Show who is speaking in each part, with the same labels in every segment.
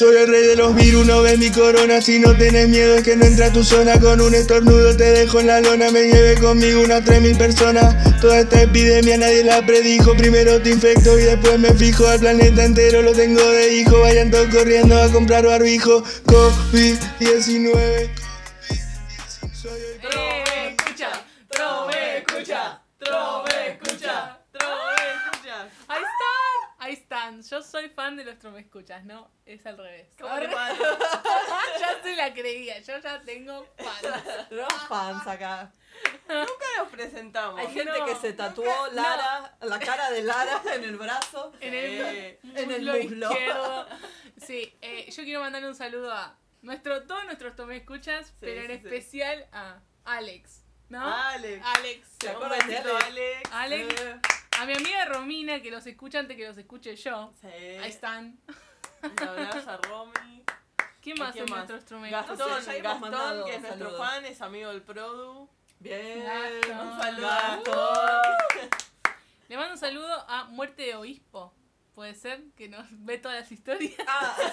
Speaker 1: Soy el rey de los virus, no ves mi corona. Si no tienes miedo es que no entra a tu zona. Con un estornudo te dejo en la lona. Me lleve conmigo unas 3000 personas. Toda esta epidemia nadie la predijo. Primero te infecto y después me fijo. Al planeta entero lo tengo de hijo. Vayan todos corriendo a comprar barbijo. COVID-19
Speaker 2: de los tromescuchas, ¿no? Es al revés.
Speaker 3: ¿Cómo te
Speaker 2: ya se la creía, yo ya tengo fans.
Speaker 4: Los fans acá.
Speaker 3: Nunca nos presentamos.
Speaker 4: Hay gente
Speaker 2: No,
Speaker 4: que se tatuó
Speaker 2: nunca-
Speaker 4: Lara, la cara de Lara en el brazo.
Speaker 2: En
Speaker 3: Eh,
Speaker 2: el
Speaker 4: en el
Speaker 2: muslo
Speaker 4: muslo.
Speaker 2: izquierdo. Sí, eh, yo quiero mandarle un saludo a nuestro, todos nuestros tomescuchas, pero en
Speaker 3: sí, sí.
Speaker 2: especial a Alex, ¿no?
Speaker 3: Alex.
Speaker 2: Alex.
Speaker 4: ¿Se
Speaker 3: Un
Speaker 4: acuerdan de Alex?
Speaker 3: Alex?
Speaker 2: Alex. A mi amiga Romina, que los escucha antes que los escuche yo.
Speaker 3: Sí.
Speaker 2: Ahí están.
Speaker 3: Un abrazo a Romy.
Speaker 2: ¿Quién más
Speaker 3: quién más?
Speaker 2: nuestros tromescuchas?
Speaker 3: Gastón, Gastón, que es nuestro
Speaker 4: saludos.
Speaker 3: fan, es amigo del Produ.
Speaker 4: Bien.
Speaker 2: Gastón.
Speaker 3: Un saludo
Speaker 4: Gastón.
Speaker 2: Le mando un saludo a Muerte de Obispo. Puede ser que nos ve todas las historias.
Speaker 4: Ah,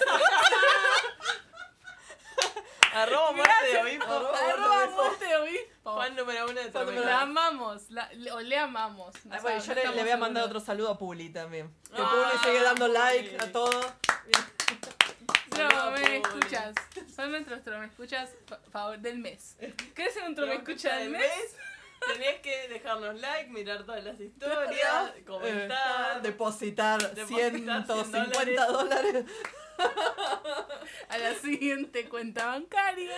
Speaker 3: Arroba muerte de obispo.
Speaker 4: Arroba
Speaker 2: Arroba
Speaker 4: Obispo.
Speaker 2: Muerte de Obispo.
Speaker 3: Fan número uno de
Speaker 2: La amamos, la- le- o le amamos. no
Speaker 4: ah, bueno, yo
Speaker 2: no
Speaker 4: le, voy a mandar otro saludo a Puli también. Que
Speaker 3: Ah,
Speaker 4: Puli sigue dando like a todo.
Speaker 3: A
Speaker 2: me escuchas. Son nuestros tromescuchas fa- favor del mes. ¿Querés ser un
Speaker 3: Tromescucha
Speaker 2: tromescucha del mes?
Speaker 3: Tenés que dejarnos like, mirar todas las historias, comentar.
Speaker 4: Eh, depositar
Speaker 3: Depositar
Speaker 4: 150 dólares.
Speaker 2: A la siguiente cuenta bancaria.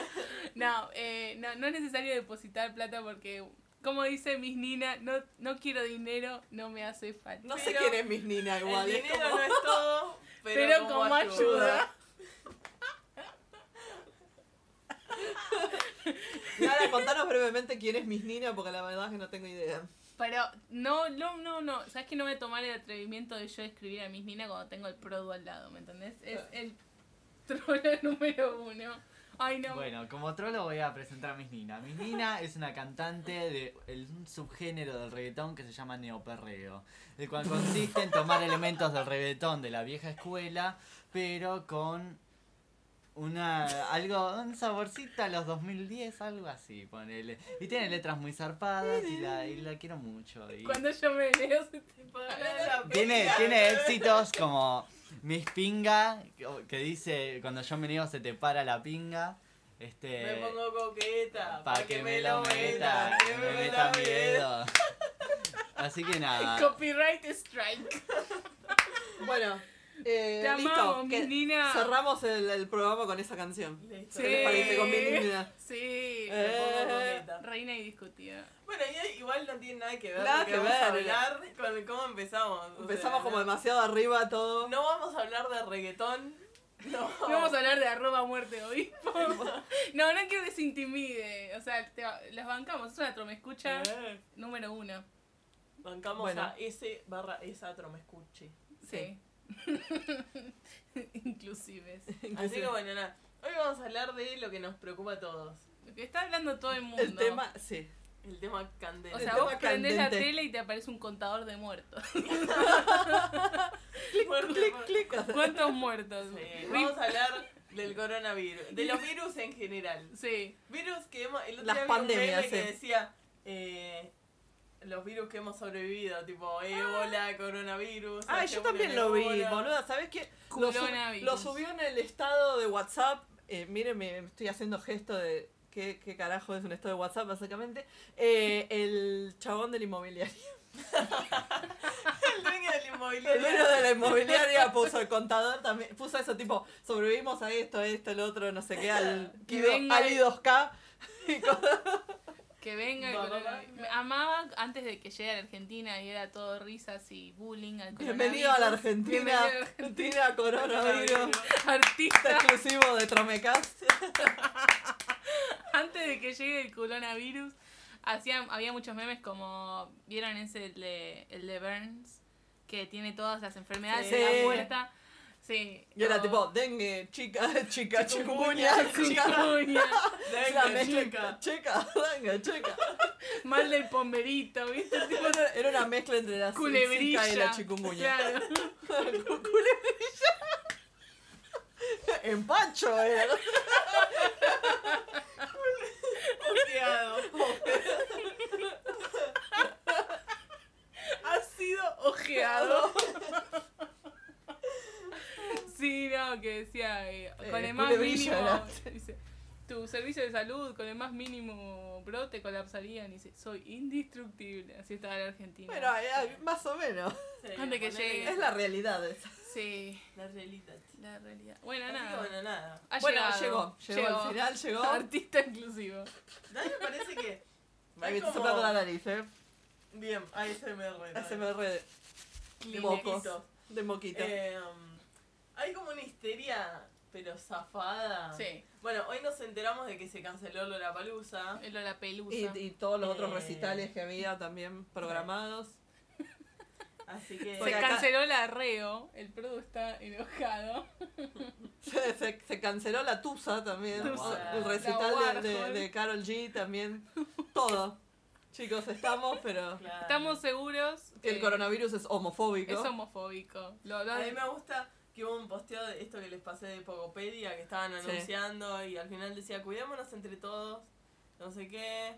Speaker 2: No, eh, no, no es necesario depositar plata porque, como dice mis Nina, no, no quiero dinero, no me hace falta.
Speaker 4: No sé quién es mis Nina
Speaker 3: El
Speaker 4: igual. es
Speaker 3: dinero
Speaker 4: como-
Speaker 3: no es todo, pero,
Speaker 2: Pero,
Speaker 3: como,
Speaker 2: como ayuda.
Speaker 4: Lara, contanos brevemente quién es mis Nina porque la verdad es que no tengo idea.
Speaker 2: Pero no, no, no, no. ¿Sabes que no voy a tomar el atrevimiento de yo escribir a mis Nina cuando tengo el produ al lado? ¿Me entendés? Es el trolo número uno. Ay, no.
Speaker 5: Bueno, como trolo voy a presentar a Miss Nina. Miss Nina es una cantante de el- un subgénero del reggaetón que se llama neoperreo, el cual consiste en tomar elementos del reggaetón de la vieja escuela, pero con una algo un saborcito a los 2010, algo así, ponele. Y tiene letras muy zarpadas y la, y la quiero mucho. Y
Speaker 2: Cuando yo me leo se te para la
Speaker 5: tiene, tiene éxitos como Miss Pinga, que- que dice cuando yo me niego se te para la pinga. Este,
Speaker 3: Me pongo coqueta,
Speaker 5: Pa' que me lo meta, que me meta miedo. Así que nada.
Speaker 2: Copyright strike.
Speaker 4: Bueno, eh,
Speaker 2: Te
Speaker 4: listo.
Speaker 2: amamos, mis
Speaker 4: que
Speaker 2: Nina.
Speaker 4: Cerramos el, el programa con esa canción.
Speaker 3: Listo.
Speaker 4: ¿Qué les parece con Nina?
Speaker 2: Sí.
Speaker 4: Eh.
Speaker 2: Reina indiscutida.
Speaker 3: Bueno, y igual no tiene nada que ver
Speaker 4: Nada
Speaker 3: que, a
Speaker 4: ver.
Speaker 3: hablar con cómo empezamos. o
Speaker 4: Empezamos
Speaker 3: sea,
Speaker 4: como
Speaker 3: no-
Speaker 4: demasiado arriba todo.
Speaker 3: No vamos a hablar de reggaetón. No.
Speaker 2: No vamos a hablar de arroba muerte obispo. No, no quiero que se intimide. O sea, te, las bancamos. Es una tromescucha
Speaker 3: Eh,
Speaker 2: número uno.
Speaker 3: Bancamos
Speaker 4: Bueno.
Speaker 3: a S barra esa tromescuche.
Speaker 2: Sí. Inclusive.
Speaker 3: Así que bueno, nada. Hoy vamos a hablar de lo que nos preocupa a todos.
Speaker 2: Lo que está hablando todo el mundo.
Speaker 4: El tema, sí.
Speaker 3: El tema candente.
Speaker 2: O
Speaker 4: el
Speaker 2: sea,
Speaker 4: tema
Speaker 2: vos prendés la tele y te aparece un contador de muertos.
Speaker 4: Clic,
Speaker 3: fuerte.
Speaker 4: clic.
Speaker 2: ¿Cuántos muertos?
Speaker 3: Sí, vamos a hablar del coronavirus, de los virus en general.
Speaker 2: Sí.
Speaker 3: Virus que hemos, el otro
Speaker 4: Las
Speaker 3: día vi un
Speaker 4: pandemias,
Speaker 3: meme que decía eh, los virus que hemos sobrevivido, tipo ébola, coronavirus.
Speaker 4: Ah, yo también lo vi, boluda. ¿Sabes qué? Lo, sub- lo subió en el estado de WhatsApp. Eh, miren, me estoy haciendo gesto de. ¿Qué, qué carajo es un estado de WhatsApp, básicamente? Eh, el chabón del inmobiliario.
Speaker 3: El dueño del
Speaker 4: El
Speaker 3: inmobiliario.
Speaker 4: dueño de la inmobiliaria puso el contador también. Puso eso tipo: sobrevivimos a esto, a esto, el otro, no sé qué, al,
Speaker 2: Que venga
Speaker 4: al
Speaker 2: el-
Speaker 4: I2K. Y cosas.
Speaker 2: Que venga el
Speaker 3: Va, va,
Speaker 2: coronavirus.
Speaker 3: va.
Speaker 2: Me Amaba antes de que llegue a la Argentina y era todo risas y bullying al
Speaker 4: Bienvenido a la
Speaker 2: coronavirus.
Speaker 4: Argentina.
Speaker 2: Bienvenido a la Argentina.
Speaker 4: Coronavirus.
Speaker 2: Artista.
Speaker 4: exclusivo de Tromecast.
Speaker 2: Antes de que llegue el coronavirus, hacían, había muchos memes como. ¿Vieron ese el de, el de Burns? Que tiene todas las enfermedades
Speaker 4: Sí.
Speaker 2: en la puerta. Sí.
Speaker 4: Y era tipo, dengue, chica, chica, chikungunya, chica.
Speaker 2: Chikungunya,
Speaker 3: Dengue, chica.
Speaker 4: chica, dengue, chica.
Speaker 2: Mal del pomberito, ¿viste?
Speaker 4: Era una mezcla entre la
Speaker 2: culebrilla.
Speaker 4: y la chikungunya.
Speaker 2: Claro.
Speaker 4: Culebrilla. Empacho, eh.
Speaker 3: Ojeado.
Speaker 2: Ha sido ojeado. Sí, no, que decía, eh, con
Speaker 4: Eh,
Speaker 2: el más mínimo, dice, tu servicio de salud, con el más mínimo brote colapsarían, y dice, soy indestructible, así estaba la Argentina.
Speaker 4: Bueno, eh, más o menos.
Speaker 3: Sí,
Speaker 2: Antes que llegue.
Speaker 4: Es la realidad esa.
Speaker 2: Sí,
Speaker 3: La realidad.
Speaker 2: la realidad. Bueno,
Speaker 3: Así
Speaker 2: nada.
Speaker 3: bueno, nada.
Speaker 2: Ha
Speaker 4: bueno,
Speaker 2: llegado.
Speaker 4: llegó, llegó, al final llegó.
Speaker 2: Artista inclusivo.
Speaker 3: A mí me parece que.
Speaker 4: Ahí me
Speaker 3: hay
Speaker 4: estoy
Speaker 3: como-
Speaker 4: la nariz, eh.
Speaker 3: Bien, ASMR. ¿no?
Speaker 4: SMR de, de mocos. De moquita.
Speaker 3: Eh, hay como una histeria, pero zafada.
Speaker 2: Sí,
Speaker 3: Bueno, hoy nos enteramos de que se canceló Lollapalooza.
Speaker 2: el la pelusa.
Speaker 4: y, y todos los otros
Speaker 3: Eh.
Speaker 4: recitales que había también programados.
Speaker 3: Así que.
Speaker 2: Se
Speaker 4: Porque acá-
Speaker 2: canceló la Reo, el Produ está enojado.
Speaker 4: Se, se, se canceló la Tusa también.
Speaker 3: Tusa.
Speaker 4: El
Speaker 2: La
Speaker 4: recital de, de,
Speaker 2: Warhol.
Speaker 4: de Carol G también. Todo. Chicos, estamos, pero
Speaker 3: Claro.
Speaker 2: Estamos seguros
Speaker 4: que el coronavirus es homofóbico.
Speaker 2: es homofóbico. Lo, lo-
Speaker 3: A mí me gusta que hubo un posteo de esto que les pasé de Pogopedia que estaban
Speaker 4: Sí.
Speaker 3: anunciando y al final decía cuidémonos entre todos, no sé qué,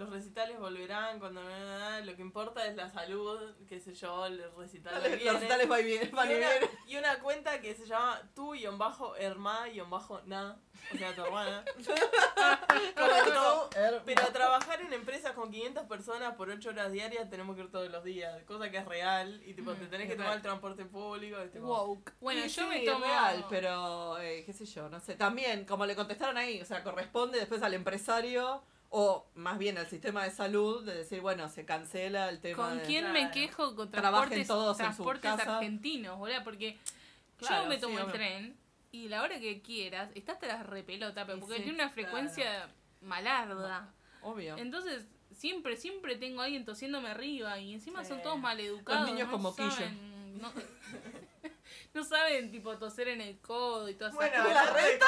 Speaker 3: los recitales volverán cuando lo que importa es la salud, qué sé yo, el recital
Speaker 4: Los
Speaker 3: viene.
Speaker 4: recitales van y vienen. van
Speaker 3: y,
Speaker 4: y
Speaker 3: una, y una cuenta que se llama tú y bajo herma y bajo na, o sea tu hermana. Tipo, pero a trabajar en empresas con 500 personas por 8 horas diarias tenemos que ir todos los días, cosa que es real y tipo te tenés que
Speaker 4: es
Speaker 3: tomar
Speaker 4: real.
Speaker 3: el transporte público. y, tipo,
Speaker 2: woke. Bueno,
Speaker 4: Sí,
Speaker 2: yo me
Speaker 4: sí,
Speaker 2: tomo.
Speaker 4: es real, pero eh, qué sé yo, no sé. También, como le contestaron ahí, o sea, corresponde después al empresario o más bien al sistema de salud de decir, bueno, se cancela el tema
Speaker 2: ¿Con
Speaker 4: de...
Speaker 2: quién me quejo con
Speaker 4: Trabajen
Speaker 2: transportes,
Speaker 4: todos
Speaker 2: transportes argentinos, boludo? Porque
Speaker 4: Claro,
Speaker 2: yo me
Speaker 4: sí,
Speaker 2: tomo el tren y la hora que quieras, está hasta la repelota, pero porque
Speaker 4: sí,
Speaker 2: tiene una frecuencia malarda.
Speaker 4: Obvio.
Speaker 2: Entonces, siempre, siempre tengo a alguien tosiéndome arriba y encima son todos maleducados.
Speaker 4: Los niños
Speaker 2: no
Speaker 4: moquillo.
Speaker 2: saben- No, no saben, tipo, toser en el codo y todas esas
Speaker 3: Bueno,
Speaker 2: cosas.
Speaker 3: la reta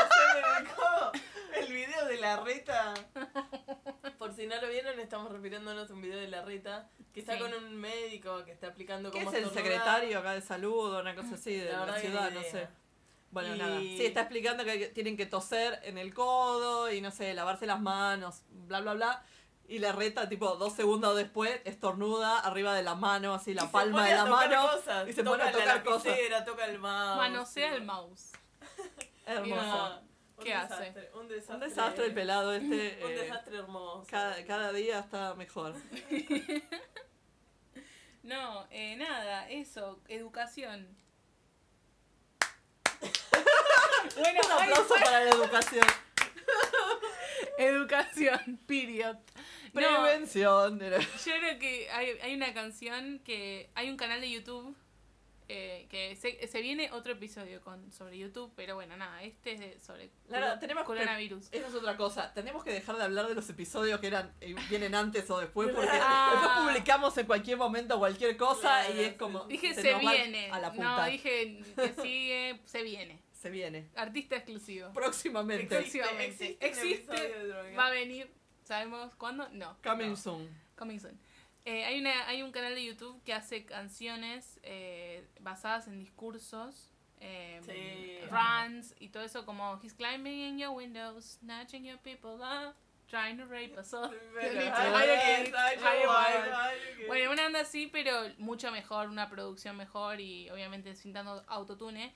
Speaker 3: en el codo. El video de la reta. Por si no lo vieron, estamos refiriéndonos a un video de la reta que está
Speaker 2: Sí.
Speaker 3: con un médico que está aplicando
Speaker 4: ¿Qué
Speaker 3: cómo
Speaker 4: es el secretario acá de salud o una cosa así de
Speaker 3: La
Speaker 4: la, ciudad? No sé. Bueno,
Speaker 3: Y-
Speaker 4: nada. Sí, está explicando que tienen que toser en el codo y no sé, lavarse las manos, bla, bla, bla. Y la reta, tipo, dos segundos después, estornuda arriba de la mano, así la
Speaker 3: Y se
Speaker 4: palma
Speaker 3: pone
Speaker 4: de
Speaker 3: a
Speaker 4: la
Speaker 3: tocar
Speaker 4: mano.
Speaker 3: cosas.
Speaker 4: y se
Speaker 3: toca
Speaker 4: pone a
Speaker 3: la
Speaker 4: tocar cosas.
Speaker 3: lapicera, toca el mouse.
Speaker 2: Manosea el mouse.
Speaker 4: Hermoso.
Speaker 3: Un
Speaker 2: ¿Qué hace?
Speaker 3: desastre, Un desastre.
Speaker 4: Un desastre el pelado este.
Speaker 3: Un
Speaker 4: eh,
Speaker 3: desastre hermoso.
Speaker 4: cada, cada día está mejor.
Speaker 2: No, eh, nada, eso, educación. bueno,
Speaker 4: Un aplauso para la educación.
Speaker 2: educación, period.
Speaker 4: Prevención.
Speaker 2: yo creo que hay, hay una canción que. Hay un canal de YouTube. eh, que se, se viene otro episodio con sobre YouTube, pero bueno, nada, este es de- sobre
Speaker 4: Lara, tenemos
Speaker 2: coronavirus.
Speaker 4: Esa es otra cosa. Tenemos que dejar de hablar de los episodios que eran eh, vienen antes o después porque
Speaker 2: Ah.
Speaker 4: después publicamos en cualquier momento cualquier cosa
Speaker 3: Claro,
Speaker 4: y es como
Speaker 2: Dije
Speaker 4: se
Speaker 2: viene.
Speaker 4: a la
Speaker 2: no, dije que sigue, se viene.
Speaker 4: Se viene
Speaker 2: Artista exclusivo.
Speaker 4: próximamente.
Speaker 3: Existe,
Speaker 2: Próximamente.
Speaker 3: existe,
Speaker 2: Existe,
Speaker 3: Droga.
Speaker 2: Va a venir, ¿sabemos cuándo? No.
Speaker 4: Coming
Speaker 2: no.
Speaker 4: soon.
Speaker 2: Coming soon. Eh, hay, una, hay un canal de YouTube que hace canciones eh, basadas en discursos, eh,
Speaker 3: Sí.
Speaker 2: runs y todo eso, como He's climbing in your windows, snatching your people up, trying to rape us all. Bueno, una onda así, pero mucho mejor, una producción mejor y obviamente sin tanto autotune.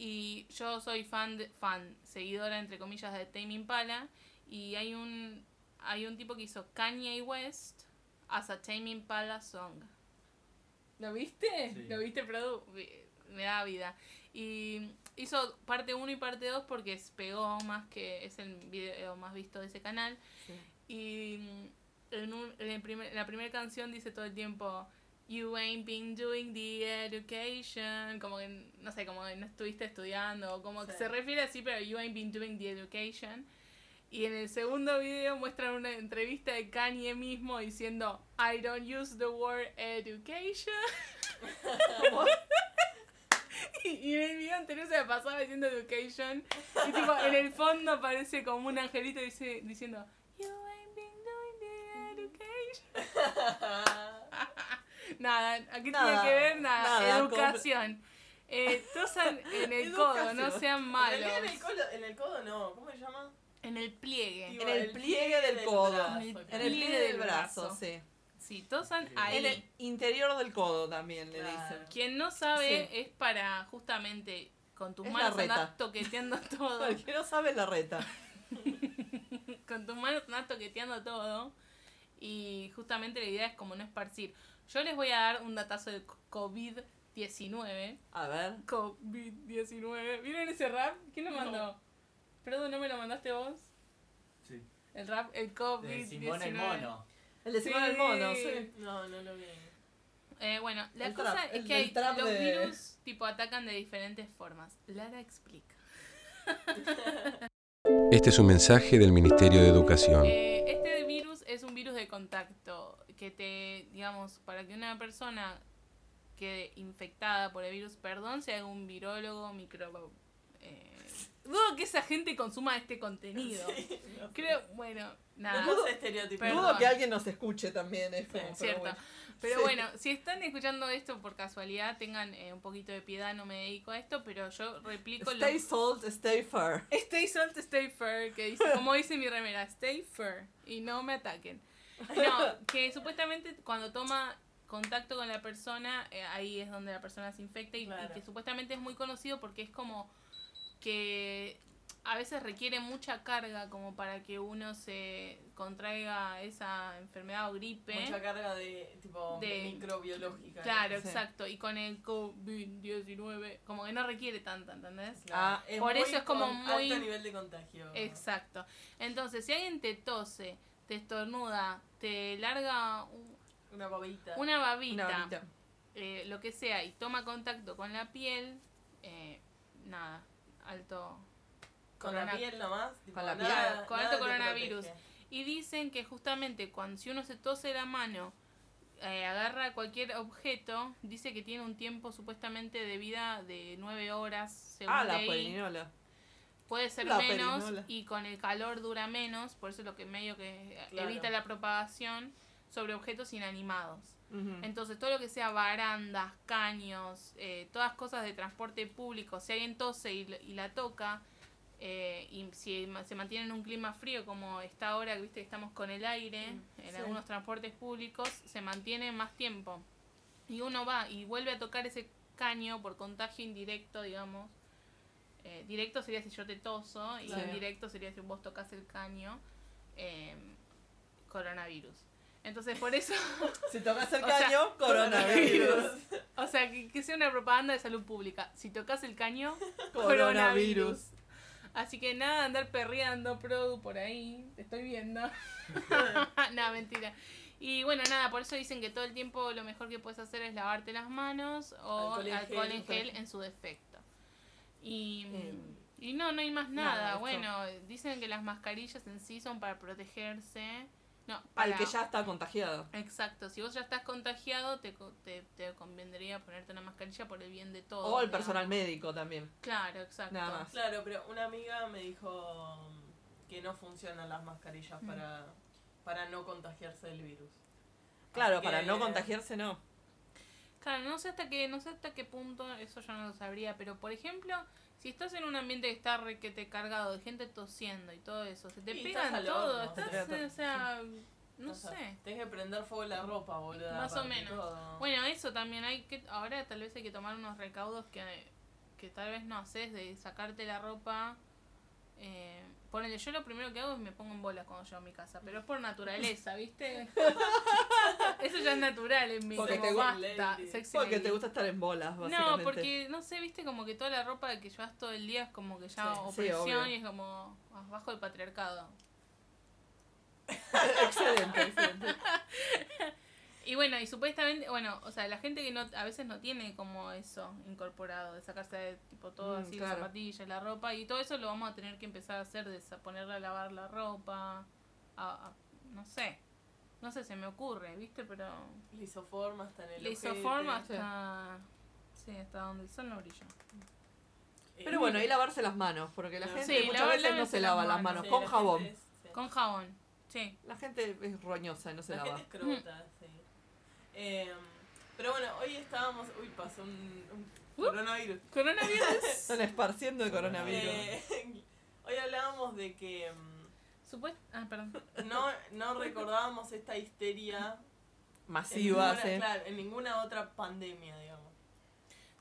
Speaker 2: Y yo soy fan, de- fan, seguidora entre comillas de Tame Impala y hay un hay un tipo que hizo Kanye West as a Tame Impala song. ¿Lo viste?
Speaker 5: Sí.
Speaker 2: ¿Lo viste, Produ? Me da vida. Y hizo parte 1 y parte 2 porque es- pegó más que es el video más visto de ese canal.
Speaker 4: Sí.
Speaker 2: Y mm, en, un- en el primer- la primera canción dice todo el tiempo You ain't been doing the education como que no sé, como que no estuviste estudiando o como que se refiere así pero you ain't been doing the education. Y en el segundo video muestran una entrevista de Kanye mismo diciendo I don't use the word education y, y en el video anterior se la pasaba diciendo education. Y tipo en el fondo aparece como un angelito dice, diciendo You ain't been doing the education Nada, aquí
Speaker 4: Nada,
Speaker 2: tiene que ver nada,
Speaker 4: nada,
Speaker 2: educación. Eh, tosan en el codo, no sean malos.
Speaker 3: en el, codo, en el codo no, ¿cómo se llama?
Speaker 2: En el pliegue.
Speaker 3: Tipo,
Speaker 4: En el pliegue del codo.
Speaker 3: brazo,
Speaker 2: En el Pliegue
Speaker 4: del
Speaker 2: del
Speaker 4: brazo,
Speaker 2: brazo.
Speaker 4: sí.
Speaker 2: Sí, tosan
Speaker 5: Sí.
Speaker 2: ahí.
Speaker 4: En el interior del codo también le
Speaker 3: Claro.
Speaker 4: dicen.
Speaker 2: Quien no sabe
Speaker 4: Sí.
Speaker 2: es para justamente con tus
Speaker 4: Es
Speaker 2: manos andar toqueteando todo.
Speaker 4: El que no sabe la reta.
Speaker 2: con tus manos andar toqueteando todo. Y justamente la idea es como no esparcir. Yo les voy a dar un datazo de COVID-19.
Speaker 4: A ver.
Speaker 2: COVID-19. ¿Vieron ese rap? ¿Quién lo
Speaker 3: No.
Speaker 2: mandó? Perdón, ¿no me lo mandaste vos?
Speaker 5: Sí.
Speaker 2: El rap, el
Speaker 5: De
Speaker 2: COVID-19.
Speaker 5: Simón el mono.
Speaker 4: El de Simón el mono, sí.
Speaker 3: No, no lo vi.
Speaker 2: Eh, bueno, la
Speaker 4: El
Speaker 2: cosa
Speaker 4: trap,
Speaker 2: es que hay, los
Speaker 4: de-
Speaker 2: virus tipo atacan de diferentes formas. Lara explica.
Speaker 6: Este es un mensaje del Ministerio de Educación.
Speaker 2: Eh, este virus es un virus de contacto que te, digamos, para que una persona quede infectada por el virus, perdón, sea un virólogo, micro... Eh, dudo que esa gente consuma este contenido. Creo, bueno, nada.
Speaker 3: No.
Speaker 4: Dudo que alguien nos escuche también, es como,
Speaker 3: Sí,
Speaker 4: pero
Speaker 2: Cierto.
Speaker 4: bueno.
Speaker 2: Pero
Speaker 4: Sí.
Speaker 2: bueno, si están escuchando esto por casualidad, tengan eh, un poquito de piedad, no me dedico a esto, pero yo replico lo...
Speaker 4: Stay salt, stay fair.
Speaker 2: Stay salt, stay fair, que dice, como dice mi remera, stay fair y no me ataquen. No, que supuestamente cuando toma contacto con la persona, eh, ahí es donde la persona se infecta y, que supuestamente es muy conocido porque es como que a veces requiere mucha carga como para que uno se contraiga esa enfermedad o gripe.
Speaker 3: Mucha carga de tipo
Speaker 2: De-
Speaker 3: microbiológica.
Speaker 2: Claro, exacto. Y con el COVID-19, como que no requiere tanta, ¿entendés?
Speaker 3: Claro.
Speaker 4: Ah,
Speaker 2: por
Speaker 3: muy
Speaker 2: eso es como muy-
Speaker 3: alto nivel de contagio.
Speaker 2: Exacto. Entonces, si alguien te tose, te estornuda, te larga un-
Speaker 3: Una babita.
Speaker 2: una babita,
Speaker 4: Una varita.
Speaker 2: eh, lo que sea, y toma contacto con la piel, eh, nada, alto.
Speaker 3: con
Speaker 2: corona-
Speaker 3: la piel nomás. tipo,
Speaker 4: Con la
Speaker 3: nada-
Speaker 2: piel. Con
Speaker 3: nada
Speaker 2: alto
Speaker 3: te
Speaker 2: coronavirus. Y dicen que justamente cuando si uno se tose la mano, eh, agarra cualquier objeto, dice que tiene un tiempo supuestamente de vida de nueve horas, según
Speaker 4: Ah, la.
Speaker 2: Puede ser
Speaker 4: La
Speaker 2: menos
Speaker 4: perinola.
Speaker 2: y con el calor dura menos, por eso es lo que medio que
Speaker 3: Claro.
Speaker 2: evita la propagación sobre objetos inanimados. Entonces todo lo que sea barandas, caños, eh, todas cosas de transporte público, si alguien tose y, y la toca, eh, y si se mantiene en un clima frío como está ahora, que viste que estamos con el aire, en
Speaker 3: sí.
Speaker 2: algunos transportes públicos, se mantiene más tiempo. Y uno va y vuelve a tocar ese caño por contagio indirecto, digamos. Eh, directo sería si yo te toso, y
Speaker 3: Claro.
Speaker 2: indirecto sería si vos tocas el caño. eh, coronavirus. Entonces, por eso,
Speaker 4: Si tocas el
Speaker 2: O sea,
Speaker 4: caño, coronavirus.
Speaker 2: o sea, que, que sea una propaganda de salud pública. Si tocas el caño,
Speaker 4: Coronavirus.
Speaker 2: Así que nada, andar perreando, Produ, por ahí. Te estoy viendo. no, mentira. Y bueno, nada, por eso dicen que todo el tiempo lo mejor que puedes hacer es lavarte las manos o
Speaker 3: Alcohol
Speaker 2: alcohol,
Speaker 3: en gel
Speaker 2: en su defecto. Y,
Speaker 4: Em,
Speaker 2: y no, no hay más nada. bueno, dicen que las mascarillas en sí son para protegerse. No,
Speaker 4: Al que ya está contagiado.
Speaker 2: Exacto, si vos ya estás contagiado, te, co- te, te convendría ponerte una mascarilla por el bien de todos.
Speaker 4: O el personal médico también.
Speaker 2: Claro, exacto.
Speaker 4: Nada más.
Speaker 3: Claro, pero una amiga me dijo que no funcionan las mascarillas
Speaker 2: Mm.
Speaker 3: para, para no contagiarse del virus.
Speaker 4: Claro,
Speaker 3: Así
Speaker 4: para
Speaker 3: que-
Speaker 4: no contagiarse no.
Speaker 2: Claro, no sé hasta qué, no sé hasta qué punto, eso yo no lo sabría, pero por ejemplo, si estás en un ambiente que está requete cargado de gente tosiendo y todo eso, se te
Speaker 3: Sí,
Speaker 2: pegan
Speaker 3: estás
Speaker 2: todo,
Speaker 3: horno.
Speaker 2: estás,
Speaker 4: te pega
Speaker 2: o sea, no
Speaker 3: O sea,
Speaker 2: sé.
Speaker 3: Tenés que prender fuego la ropa, boludo.
Speaker 2: Más o menos.
Speaker 3: todo.
Speaker 2: Bueno, eso también hay que, ahora tal vez hay que tomar unos recaudos que, que tal vez no haces de sacarte la ropa. Eh, ponele, yo lo primero que hago es me pongo en bolas cuando llego a mi casa, pero es por naturaleza, ¿viste? eso ya es natural en mí,
Speaker 4: Porque
Speaker 2: como
Speaker 4: te
Speaker 3: gusta-
Speaker 2: basta, sexy
Speaker 4: Porque te gusta estar en bolas, básicamente.
Speaker 2: No, porque no sé, viste como que toda la ropa que llevas todo el día es como que ya
Speaker 3: Sí,
Speaker 2: opresión y es como bajo el patriarcado.
Speaker 4: excelente, excelente.
Speaker 2: Y bueno, y supuestamente, bueno, o sea, la gente que no a veces no tiene como eso incorporado, de sacarse de, tipo todo
Speaker 4: Mm,
Speaker 2: así,
Speaker 4: claro.
Speaker 2: las zapatillas, la ropa, y todo eso lo vamos a tener que empezar a hacer, de ponerle a lavar la ropa, a, a- no sé, no sé, se me ocurre, ¿viste? Pero
Speaker 3: Lisoforma hasta en el
Speaker 2: le hizo
Speaker 3: ojete.
Speaker 2: forma hasta, sí, hasta donde el sol no brilla.
Speaker 4: Pero bueno, y lavarse las manos, porque la
Speaker 3: Sí,
Speaker 4: gente muchas
Speaker 2: lava-
Speaker 4: veces no se lava las
Speaker 2: manos,
Speaker 3: sí,
Speaker 4: con
Speaker 3: la
Speaker 4: jabón.
Speaker 3: es- sí.
Speaker 2: Con jabón, sí.
Speaker 4: La gente es roñosa y no se
Speaker 3: La
Speaker 4: lava.
Speaker 3: gente es crota, sí. Eh, pero bueno, hoy estábamos. Uy, pasó un, un
Speaker 2: Uh.
Speaker 3: coronavirus.
Speaker 2: Coronavirus.
Speaker 4: Están esparciendo el coronavirus.
Speaker 3: Eh, hoy hablábamos de que mm,
Speaker 2: Supuesto. Ah, perdón.
Speaker 3: no, no recordábamos esta histeria en
Speaker 4: Masiva,
Speaker 3: ninguna,
Speaker 4: sí.
Speaker 3: claro, en ninguna otra pandemia, digamos.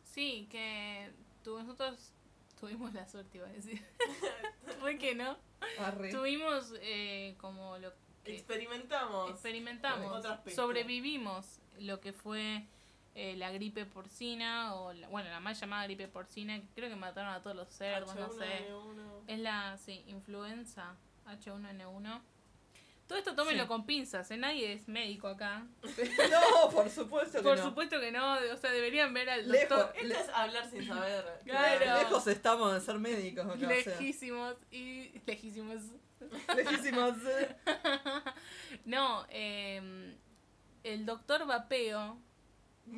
Speaker 2: Sí, que tu- nosotros tuvimos la suerte, iba a decir. Fue que no.
Speaker 4: Arre.
Speaker 2: Tuvimos eh, como lo que
Speaker 3: Experimentamos.
Speaker 2: experimentamos, sobrevivimos lo que fue eh, la gripe porcina, o la- bueno, la mal llamada gripe porcina, que creo que mataron a todos los cerdos, no sé.
Speaker 3: H1N1.
Speaker 2: Es la, sí, influenza H1N1. Todo esto tómenlo
Speaker 4: Sí.
Speaker 2: con pinzas, ¿eh? nadie es médico acá.
Speaker 4: No, por supuesto que
Speaker 2: Por
Speaker 4: no.
Speaker 2: supuesto que no, o sea, deberían ver al
Speaker 4: Lejos.
Speaker 2: doctor
Speaker 3: Esto es hablar sin saber.
Speaker 2: Claro.
Speaker 4: Lejos estamos de ser médicos acá. o sea.
Speaker 2: lejísimos y lejísimos.
Speaker 4: Lejísimos. eh.
Speaker 2: No, eh, el doctor Vapeo,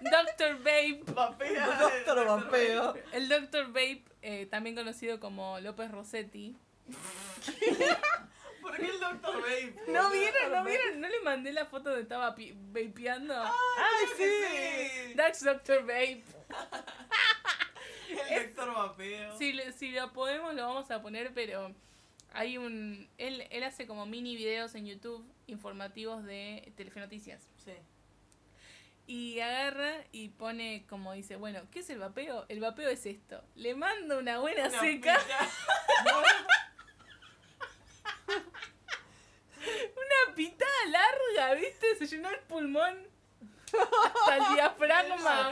Speaker 2: Doctor Vape,
Speaker 3: Vapea.
Speaker 4: Doctor Vapeo.
Speaker 2: el Doctor Vape, eh, también conocido como López Rossetti.
Speaker 3: ¿Por qué el doctor Babe?
Speaker 2: ¿No vieron? ¿No vieron? ¿No le mandé la foto donde estaba vapeando?
Speaker 4: ¡Ay, sí!
Speaker 3: Sí.
Speaker 2: That's Doctor Vape.
Speaker 3: El Vapeo.
Speaker 2: Si, si lo podemos lo vamos a poner, pero hay un... Él, él hace como mini videos en YouTube informativos de Telefenoticias.
Speaker 3: Sí.
Speaker 2: Y agarra y pone como dice, bueno, ¿qué es el vapeo? El vapeo es esto. Le mando una buena
Speaker 3: Una
Speaker 2: seca, una pitada larga, ¿viste? Se llenó el pulmón hasta el diafragma.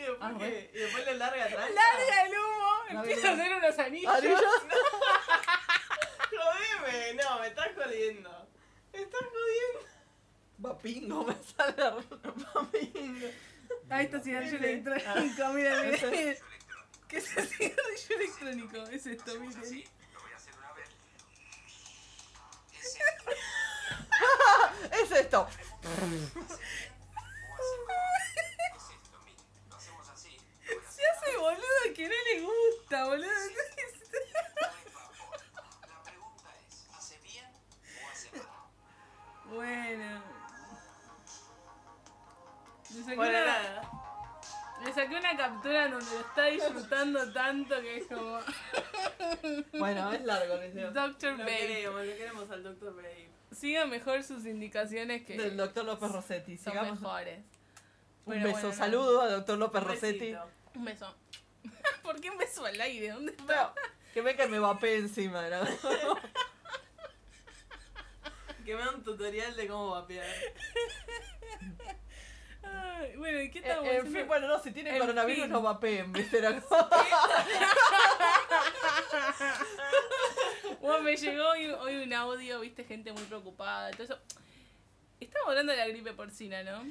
Speaker 3: Y después,
Speaker 4: Ah,
Speaker 3: y después le larga atrás.
Speaker 2: Larga el humo,
Speaker 4: No,
Speaker 2: empieza a
Speaker 4: mira.
Speaker 2: hacer unos anillos.
Speaker 4: Anillos.
Speaker 3: Jodeme. No, me estás jodiendo. Me estás jodiendo.
Speaker 4: Vapingo me sale. Vapingo.
Speaker 2: Ahí está cigarrillo electrónico, mira, mira. ¿Qué es el cigarrillo electrónico? Es esto, miren.
Speaker 4: Es esto.
Speaker 2: Que no le gusta, boludo.
Speaker 7: La pregunta es, ¿hace bien o hace mal?
Speaker 2: Bueno. Le saqué,
Speaker 3: Bueno,
Speaker 2: una,
Speaker 3: nada.
Speaker 2: le saqué una captura en donde lo está disfrutando tanto que es como
Speaker 4: Bueno, es largo.
Speaker 2: Doctor
Speaker 3: Lo
Speaker 2: Babe.
Speaker 3: queremos, lo queremos al doctor Babe.
Speaker 2: Sigan mejor sus indicaciones que
Speaker 4: Del doctor López Rossetti.
Speaker 2: son
Speaker 4: Sigamos.
Speaker 2: mejores.
Speaker 4: Un
Speaker 2: Pero
Speaker 4: beso.
Speaker 2: bueno,
Speaker 4: Saludo al doctor López Rossetti.
Speaker 3: besito.
Speaker 2: Un beso. ¿Por qué un beso al aire? ¿Dónde está?
Speaker 4: Que ve que me vapé encima, ¿no?
Speaker 3: Que me da un tutorial de cómo vapear.
Speaker 2: Ay, bueno, ¿y qué
Speaker 4: Eh,
Speaker 2: estamos
Speaker 4: en
Speaker 2: haciendo?
Speaker 4: fin, bueno, no, si tienen
Speaker 2: En
Speaker 4: coronavirus
Speaker 2: fin.
Speaker 4: no vapeen, ¿viste? Era-
Speaker 2: Bueno, me llegó hoy, hoy un audio, viste, gente muy preocupada, eso. Estamos hablando de la gripe porcina, ¿no?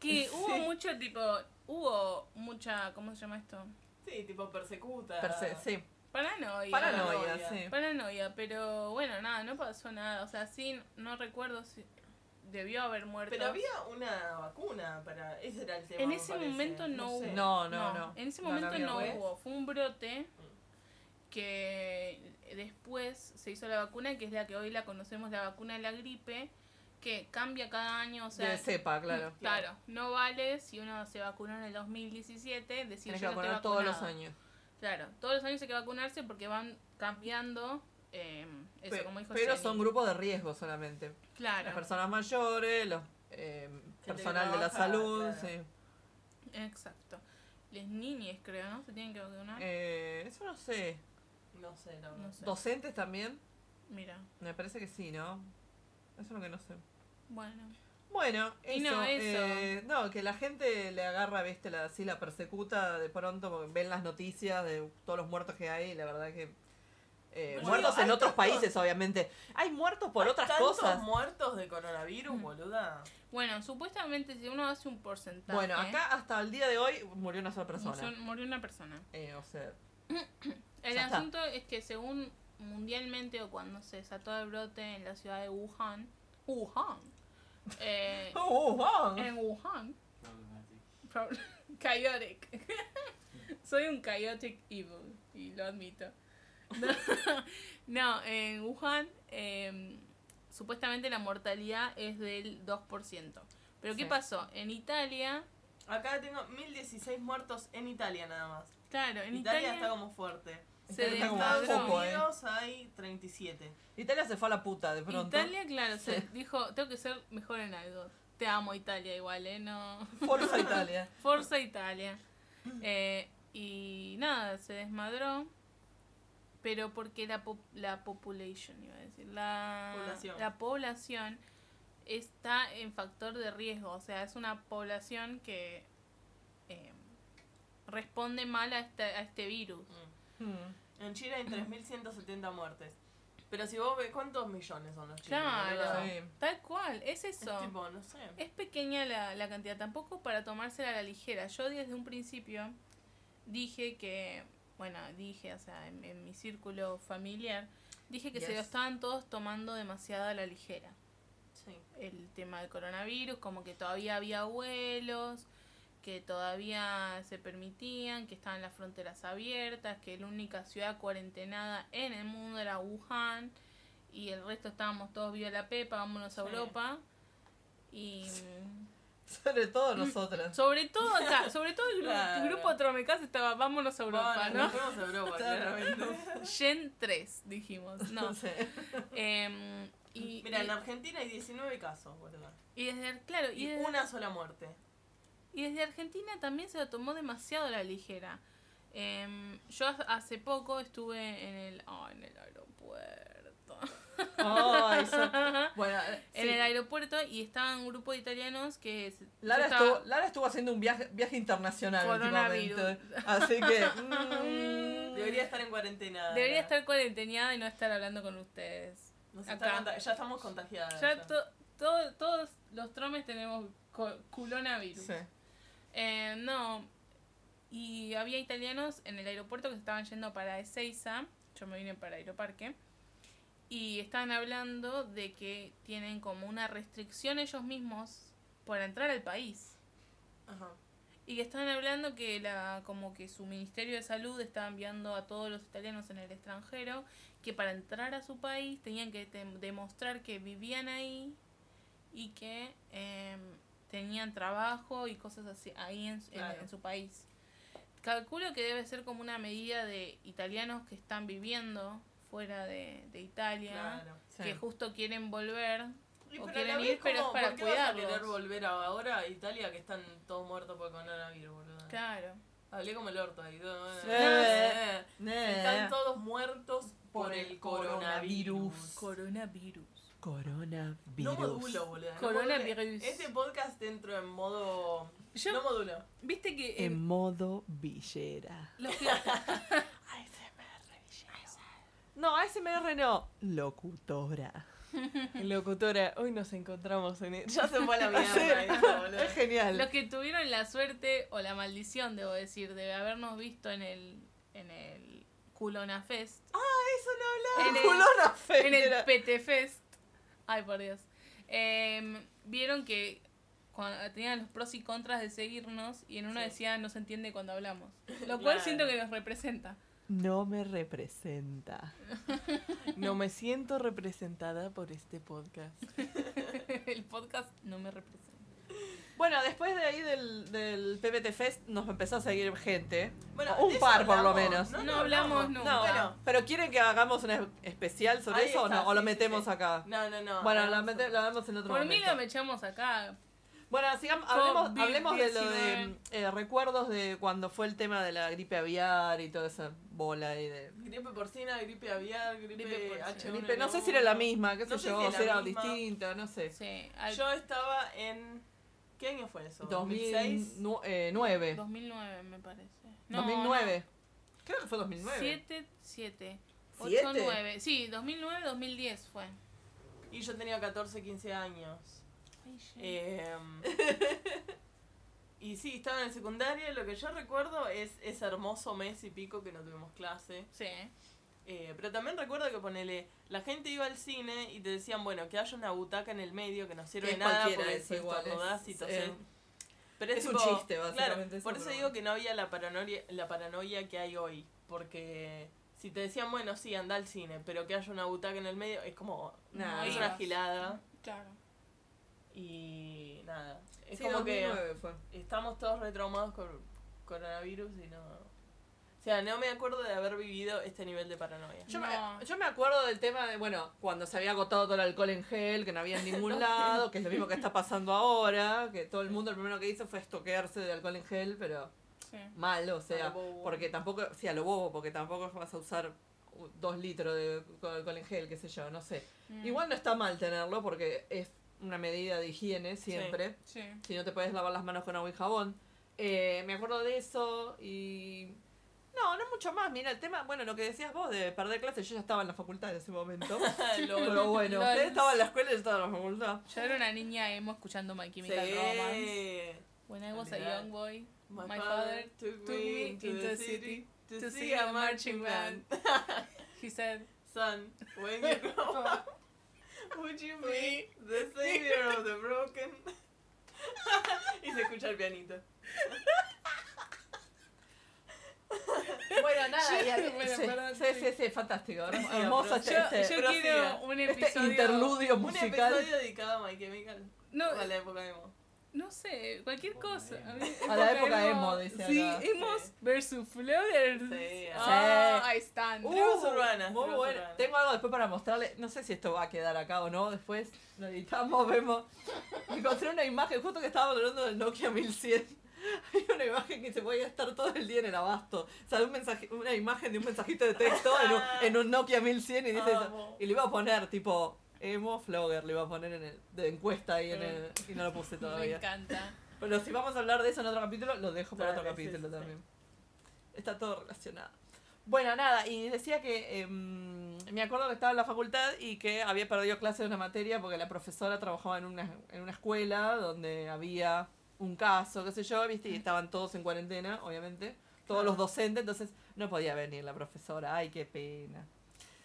Speaker 2: Que hubo mucho tipo, hubo mucha, ¿cómo se llama esto?
Speaker 3: Sí, tipo persecuta.
Speaker 4: Perse- sí.
Speaker 2: Paranoia.
Speaker 4: Paranoia, sí.
Speaker 2: Paranoia, pero bueno, nada, no pasó nada. O sea, sí, no recuerdo si debió haber muerto.
Speaker 3: Pero había una vacuna para. Ese era el tema.
Speaker 2: en ese momento no, hubo.
Speaker 3: sé.
Speaker 4: No, no, no.
Speaker 2: En ese
Speaker 4: No, no
Speaker 2: momento
Speaker 4: había.
Speaker 2: no,
Speaker 3: ¿Después?
Speaker 2: hubo. Fue un brote que después se hizo la vacuna, que es la que hoy la conocemos, la vacuna de la gripe, que cambia cada año. O sea,
Speaker 4: de cepa, claro.
Speaker 2: Claro, no vale si uno se vacunó en el 2017, decir
Speaker 4: Tienes que
Speaker 2: yo no
Speaker 4: vacunar todos los años.
Speaker 2: Claro, todos los años hay que vacunarse porque van cambiando. eh, eso,
Speaker 4: Pe-
Speaker 2: como dijo
Speaker 4: pero
Speaker 2: Jenny.
Speaker 4: son grupos de riesgo solamente.
Speaker 2: Claro,
Speaker 4: Las personas mayores, los eh,
Speaker 3: que
Speaker 4: personal de la salud,
Speaker 3: claro.
Speaker 4: sí.
Speaker 2: exacto. Las niñas, creo, ¿no? Se tienen que vacunar.
Speaker 4: Eh, eso no sé.
Speaker 3: No sé, verdad.
Speaker 2: no sé.
Speaker 4: ¿Docentes también?
Speaker 2: Mira,
Speaker 4: Me parece que sí, ¿no? Eso es lo que no sé.
Speaker 2: bueno.
Speaker 4: Bueno,
Speaker 2: Y
Speaker 4: eso,
Speaker 2: no, eso.
Speaker 4: eh, no, que la gente le agarra, viste, la, así la persecuta de pronto, porque ven las noticias de todos los muertos que hay, y la verdad que... eh,
Speaker 3: Bueno,
Speaker 4: muertos
Speaker 3: digo,
Speaker 4: en otros
Speaker 3: tantos-
Speaker 4: países, obviamente. Hay muertos por
Speaker 3: ¿Hay
Speaker 4: otras cosas.
Speaker 3: muertos de coronavirus, boluda?
Speaker 2: Bueno, supuestamente si uno hace un porcentaje.
Speaker 4: Bueno, acá hasta el día de hoy murió una sola persona.
Speaker 2: murió- una persona.
Speaker 4: Eh, o sea,
Speaker 2: El
Speaker 4: está.
Speaker 2: asunto es que según mundialmente o cuando se desató el brote en la ciudad de Wuhan, Wuhan, eh,
Speaker 4: ¡Uh, ah!
Speaker 2: en Wuhan, chaotic. Soy un chaotic evil y lo admito. No, en Wuhan eh, supuestamente la mortalidad es del 2%. Pero ¿qué
Speaker 3: Sí.
Speaker 2: pasó? En Italia,
Speaker 3: Acá tengo 1016 muertos en Italia nada más.
Speaker 2: claro, en
Speaker 3: Italia,
Speaker 2: Italia,
Speaker 3: está como fuerte.
Speaker 2: Se
Speaker 4: Italia está como eh.
Speaker 3: Unidos hay 37.
Speaker 4: Italia se fue a la puta de pronto.
Speaker 2: Italia, claro, se dijo, tengo que ser mejor en algo. Te amo Italia igual, ¿eh? No...
Speaker 4: Forza Italia.
Speaker 2: Forza Italia. Eh, y nada, se desmadró. Pero porque la, pop- la population, iba a decir, la
Speaker 3: Población.
Speaker 2: la población está en factor de riesgo. O sea, es una población que eh, responde mal a este, a este virus.
Speaker 4: Hmm.
Speaker 3: En Chile hay 3.170 muertes. Pero si vos ves, ¿cuántos millones son los chinos?
Speaker 2: Claro?
Speaker 4: Sí.
Speaker 2: tal cual, es
Speaker 3: Es
Speaker 2: eso.
Speaker 3: tipo, no sé.
Speaker 2: Es pequeña la, la cantidad, tampoco para tomársela a la ligera. Yo desde un principio dije que, bueno, dije, o sea, en, en mi círculo familiar, dije que se lo estaban todos tomando demasiado a la ligera.
Speaker 3: Sí.
Speaker 2: El tema del coronavirus, como que todavía había vuelos, que todavía se permitían, que estaban las fronteras abiertas, que la única ciudad cuarentenada en el mundo era Wuhan y el resto estábamos todos viva la pepa, vámonos a
Speaker 3: Sí.
Speaker 2: Europa. Y
Speaker 4: Sobre todo nosotras.
Speaker 2: sobre todo acá, sobre todo el, gru-
Speaker 3: Claro.
Speaker 2: el grupo Tromecas estaba vámonos a Europa,
Speaker 3: Bueno,
Speaker 2: ¿no?
Speaker 3: Nos fuimos a Europa, claramente.
Speaker 2: Gen 3, dijimos. No.
Speaker 4: No sé.
Speaker 2: Em, y,
Speaker 3: Mira,
Speaker 2: y-
Speaker 3: en Argentina hay 19 casos, boludo.
Speaker 2: y desde, claro, y
Speaker 3: Y
Speaker 2: desde,
Speaker 3: una sola muerte.
Speaker 2: Y desde Argentina también se lo tomó demasiado a la ligera. Em, yo ha- hace poco estuve en el, oh, en el aeropuerto.
Speaker 4: Bueno,
Speaker 2: En
Speaker 4: sí.
Speaker 2: el aeropuerto y estaban un grupo de italianos que...
Speaker 4: Lara,
Speaker 2: estaba-
Speaker 4: estuvo, Lara estuvo haciendo un viaje, viaje internacional
Speaker 2: Coronavirus.
Speaker 4: últimamente. Así que. mm,
Speaker 3: Debería estar en cuarentena.
Speaker 2: Debería estar cuarenteneada y no estar hablando con ustedes.
Speaker 3: Nos
Speaker 2: acá.
Speaker 3: ya estamos contagiadas.
Speaker 2: Ya
Speaker 3: ya.
Speaker 2: to- todo- todos los tromes tenemos co- culonavirus.
Speaker 4: sí.
Speaker 2: Eh, no. Y había italianos en el aeropuerto que se estaban yendo para Ezeiza. Yo me vine para Aeroparque. Y estaban hablando de que tienen como una restricción ellos mismos para entrar al país.
Speaker 3: Ajá.
Speaker 2: Y que estaban hablando que la, como que su Ministerio de Salud estaba enviando a todos los italianos en el extranjero que para entrar a su país tenían que demostrar que vivían ahí y que em, tenían trabajo y cosas así ahí en, en-
Speaker 3: Claro.
Speaker 2: en su país. Calculo que debe ser como una medida de italianos que están viviendo fuera de, de Italia,
Speaker 3: Claro.
Speaker 4: Sí.
Speaker 2: que justo quieren volver
Speaker 3: Y
Speaker 2: o quieren ir, pero es para
Speaker 3: ¿por qué vas a querer volver ahora a Italia que están todos muertos por coronavirus, boludo?
Speaker 2: Claro.
Speaker 3: Hablé como el orto ahí. todo,
Speaker 4: Sí.
Speaker 3: eh,
Speaker 4: Eh.
Speaker 3: Están todos muertos por el coronavirus.
Speaker 2: Coronavirus.
Speaker 4: Coronavirus.
Speaker 3: No modulo, boludo. no
Speaker 2: Coronavirus.
Speaker 3: modulo. Este podcast entro en modo.
Speaker 2: Yo-
Speaker 3: No modulo.
Speaker 2: Viste que
Speaker 4: En
Speaker 2: en
Speaker 4: modo villera.
Speaker 2: los que-
Speaker 3: No, ASMR no.
Speaker 4: Locutora.
Speaker 3: Locutora, hoy nos encontramos en. Ya se fue a la mierda.
Speaker 4: Sí.
Speaker 3: esto, boludo.
Speaker 4: Es genial.
Speaker 2: los que tuvieron la suerte o la maldición, debo decir, de habernos visto en el en el Culona Fest,
Speaker 3: Ah, eso no hablaba.
Speaker 2: en el,
Speaker 4: Culona
Speaker 2: en el. PT Fest. Ay, por Dios. Em, vieron que cuando tenían los pros y contras de seguirnos y en uno
Speaker 3: Sí.
Speaker 2: decía no se entiende cuando hablamos. Lo cual
Speaker 3: Claro.
Speaker 2: siento que nos representa.
Speaker 4: No me representa.
Speaker 3: No me siento representada por este podcast.
Speaker 2: el podcast no me representa.
Speaker 4: Bueno, después de ahí del, del PPT Fest nos empezó a seguir gente.
Speaker 3: Bueno,
Speaker 4: un par por lo menos.
Speaker 2: No hablamos nunca.
Speaker 4: No,
Speaker 3: Bueno.
Speaker 4: pero ¿quieren que hagamos un es- especial sobre
Speaker 3: Ahí
Speaker 4: eso o no? ¿O lo
Speaker 3: sí,
Speaker 4: metemos
Speaker 3: sí.
Speaker 4: acá?
Speaker 3: No, no, no.
Speaker 4: Bueno, lo, mete- lo hagamos en otro
Speaker 2: Por mí
Speaker 4: momento.
Speaker 2: lo me echamos acá.
Speaker 4: Bueno, sigamos, hablemos,
Speaker 2: COVID-19.
Speaker 4: hablemos de lo de eh, recuerdos de cuando fue el tema de la gripe aviar y toda esa bola ahí de...
Speaker 3: Gripe porcina, gripe aviar, gripe,
Speaker 2: Gripe porcina.
Speaker 3: H1N1.
Speaker 4: Gripe, no sé si era la misma, qué sé
Speaker 3: No sé
Speaker 4: yo,
Speaker 3: si
Speaker 4: o si era distinta, no sé.
Speaker 2: Sí, al-
Speaker 3: Yo estaba en. ¿Qué año fue eso?
Speaker 4: 2006.
Speaker 3: 2006.
Speaker 4: 2009.
Speaker 2: 2009 me parece. No,
Speaker 4: 2009. Creo que fue 2009.
Speaker 2: 7, 7, 8,
Speaker 4: ¿Siete?
Speaker 2: 9. Sí, 2009, 2010 fue.
Speaker 3: Y yo tenía 14, 15 años.
Speaker 2: Ay, shit.
Speaker 3: Em, y sí, estaba en el secundario. Lo que yo recuerdo es ese hermoso mes y pico que no tuvimos clase.
Speaker 2: Sí.
Speaker 3: Eh, pero también recuerdo que ponele, la gente iba al cine y te decían, bueno, que haya una butaca en el medio que no sirve
Speaker 4: Que
Speaker 3: de
Speaker 4: es
Speaker 3: nada porque
Speaker 4: eso
Speaker 3: si estornudás y tosés.
Speaker 4: eh,
Speaker 3: Pero
Speaker 4: es un
Speaker 3: tipo,
Speaker 4: chiste, básicamente,
Speaker 3: Claro,
Speaker 4: eso,
Speaker 3: por eso
Speaker 4: pero
Speaker 3: digo que no había la paranoia, la paranoia que hay hoy. Porque si te decían, bueno, sí, anda al cine, pero que haya una butaca en el medio, es como,
Speaker 4: Nah,
Speaker 3: es una gilada.
Speaker 2: Claro.
Speaker 3: Y nada, es
Speaker 4: Sí,
Speaker 3: como que
Speaker 4: 2009 fue.
Speaker 3: estamos todos retraumados con coronavirus y no... O sea, no me acuerdo de haber vivido este nivel de paranoia.
Speaker 4: Yo,
Speaker 2: No.
Speaker 4: me, yo me acuerdo del tema de, bueno, cuando se había agotado todo el alcohol en gel, que no había en ningún lado, que es lo mismo que está pasando ahora, que todo el mundo lo primero que hizo fue estoquearse de alcohol en gel, pero
Speaker 2: Sí.
Speaker 4: mal, o
Speaker 3: A
Speaker 4: sea,
Speaker 3: lo bobo.
Speaker 4: porque tampoco, sí, a lo bobo, porque tampoco vas a usar dos litros de alcohol en gel, qué sé yo, no sé.
Speaker 2: Mm.
Speaker 4: Igual no está mal tenerlo porque es una medida de higiene siempre.
Speaker 2: Sí.
Speaker 4: Si no te puedes lavar las manos con agua y jabón. Eh, me acuerdo de eso y... No, no mucho más. Mira, el tema, bueno, lo que decías vos de perder clases, yo ya estaba en la facultad en ese momento.
Speaker 3: Lo-
Speaker 4: Pero bueno,
Speaker 2: Lol.
Speaker 4: usted estaba en la escuela y yo estaba en la facultad.
Speaker 2: Yo era una niña emo escuchando My Chemical
Speaker 3: Sí.
Speaker 2: Romance. When I was a young boy,
Speaker 3: My,
Speaker 2: My
Speaker 3: father
Speaker 2: father
Speaker 3: took
Speaker 2: took
Speaker 3: me into the
Speaker 2: the
Speaker 3: city to,
Speaker 2: to
Speaker 3: see a marching band.
Speaker 2: he said,
Speaker 3: Son, when you grow up, would you be the savior of the broken? y se escucha el pianito.
Speaker 4: Bueno, nada, y al-
Speaker 2: Bueno,
Speaker 4: sí,
Speaker 2: perdón,
Speaker 4: sí,
Speaker 2: sí.
Speaker 4: fantástico. Hermoso este,
Speaker 2: yo,
Speaker 4: este-
Speaker 2: yo quiero un
Speaker 4: este
Speaker 2: episodio...
Speaker 4: interludio
Speaker 3: Un
Speaker 4: musical.
Speaker 3: episodio dedicado a My Chemical.
Speaker 2: No,
Speaker 3: a la época emo.
Speaker 2: no sé, cualquier cosa. A, mí,
Speaker 4: A la época emo, dice
Speaker 2: Sí, emos
Speaker 3: Sí.
Speaker 2: versus floaters.
Speaker 3: Sí,
Speaker 2: Ah,
Speaker 4: sí.
Speaker 2: ahí están.
Speaker 4: Uh,
Speaker 3: Tribus urbanas,
Speaker 4: Muy bueno.
Speaker 3: urbanas.
Speaker 4: Tengo algo después para mostrarle. No sé si esto va a quedar acá o no. Después lo editamos, vemos. Encontré una imagen, justo que estábamos hablando del Nokia 1100. Hay una imagen que se puede estar todo el día en el abasto. O sea, un mensaje, una imagen de un mensajito de texto en un, en un Nokia 1100 y dice eso. Y le iba a poner tipo emo flogger, le iba a poner en el, de encuesta ahí en el, y no lo puse
Speaker 2: Me
Speaker 4: todavía.
Speaker 2: encanta.
Speaker 4: Pero si vamos a hablar de eso en otro capítulo, lo dejo para
Speaker 3: Dale,
Speaker 4: otro
Speaker 3: sí,
Speaker 4: capítulo
Speaker 3: sí,
Speaker 4: también. Está todo relacionado. Bueno, nada, y decía que em, me acuerdo que estaba en la facultad y que había perdido clase de una materia porque la profesora trabajaba en una, en una escuela donde había un caso, qué sé yo, viste, y estaban todos en cuarentena, obviamente, todos los docentes, entonces no podía venir la profesora, ay, qué pena.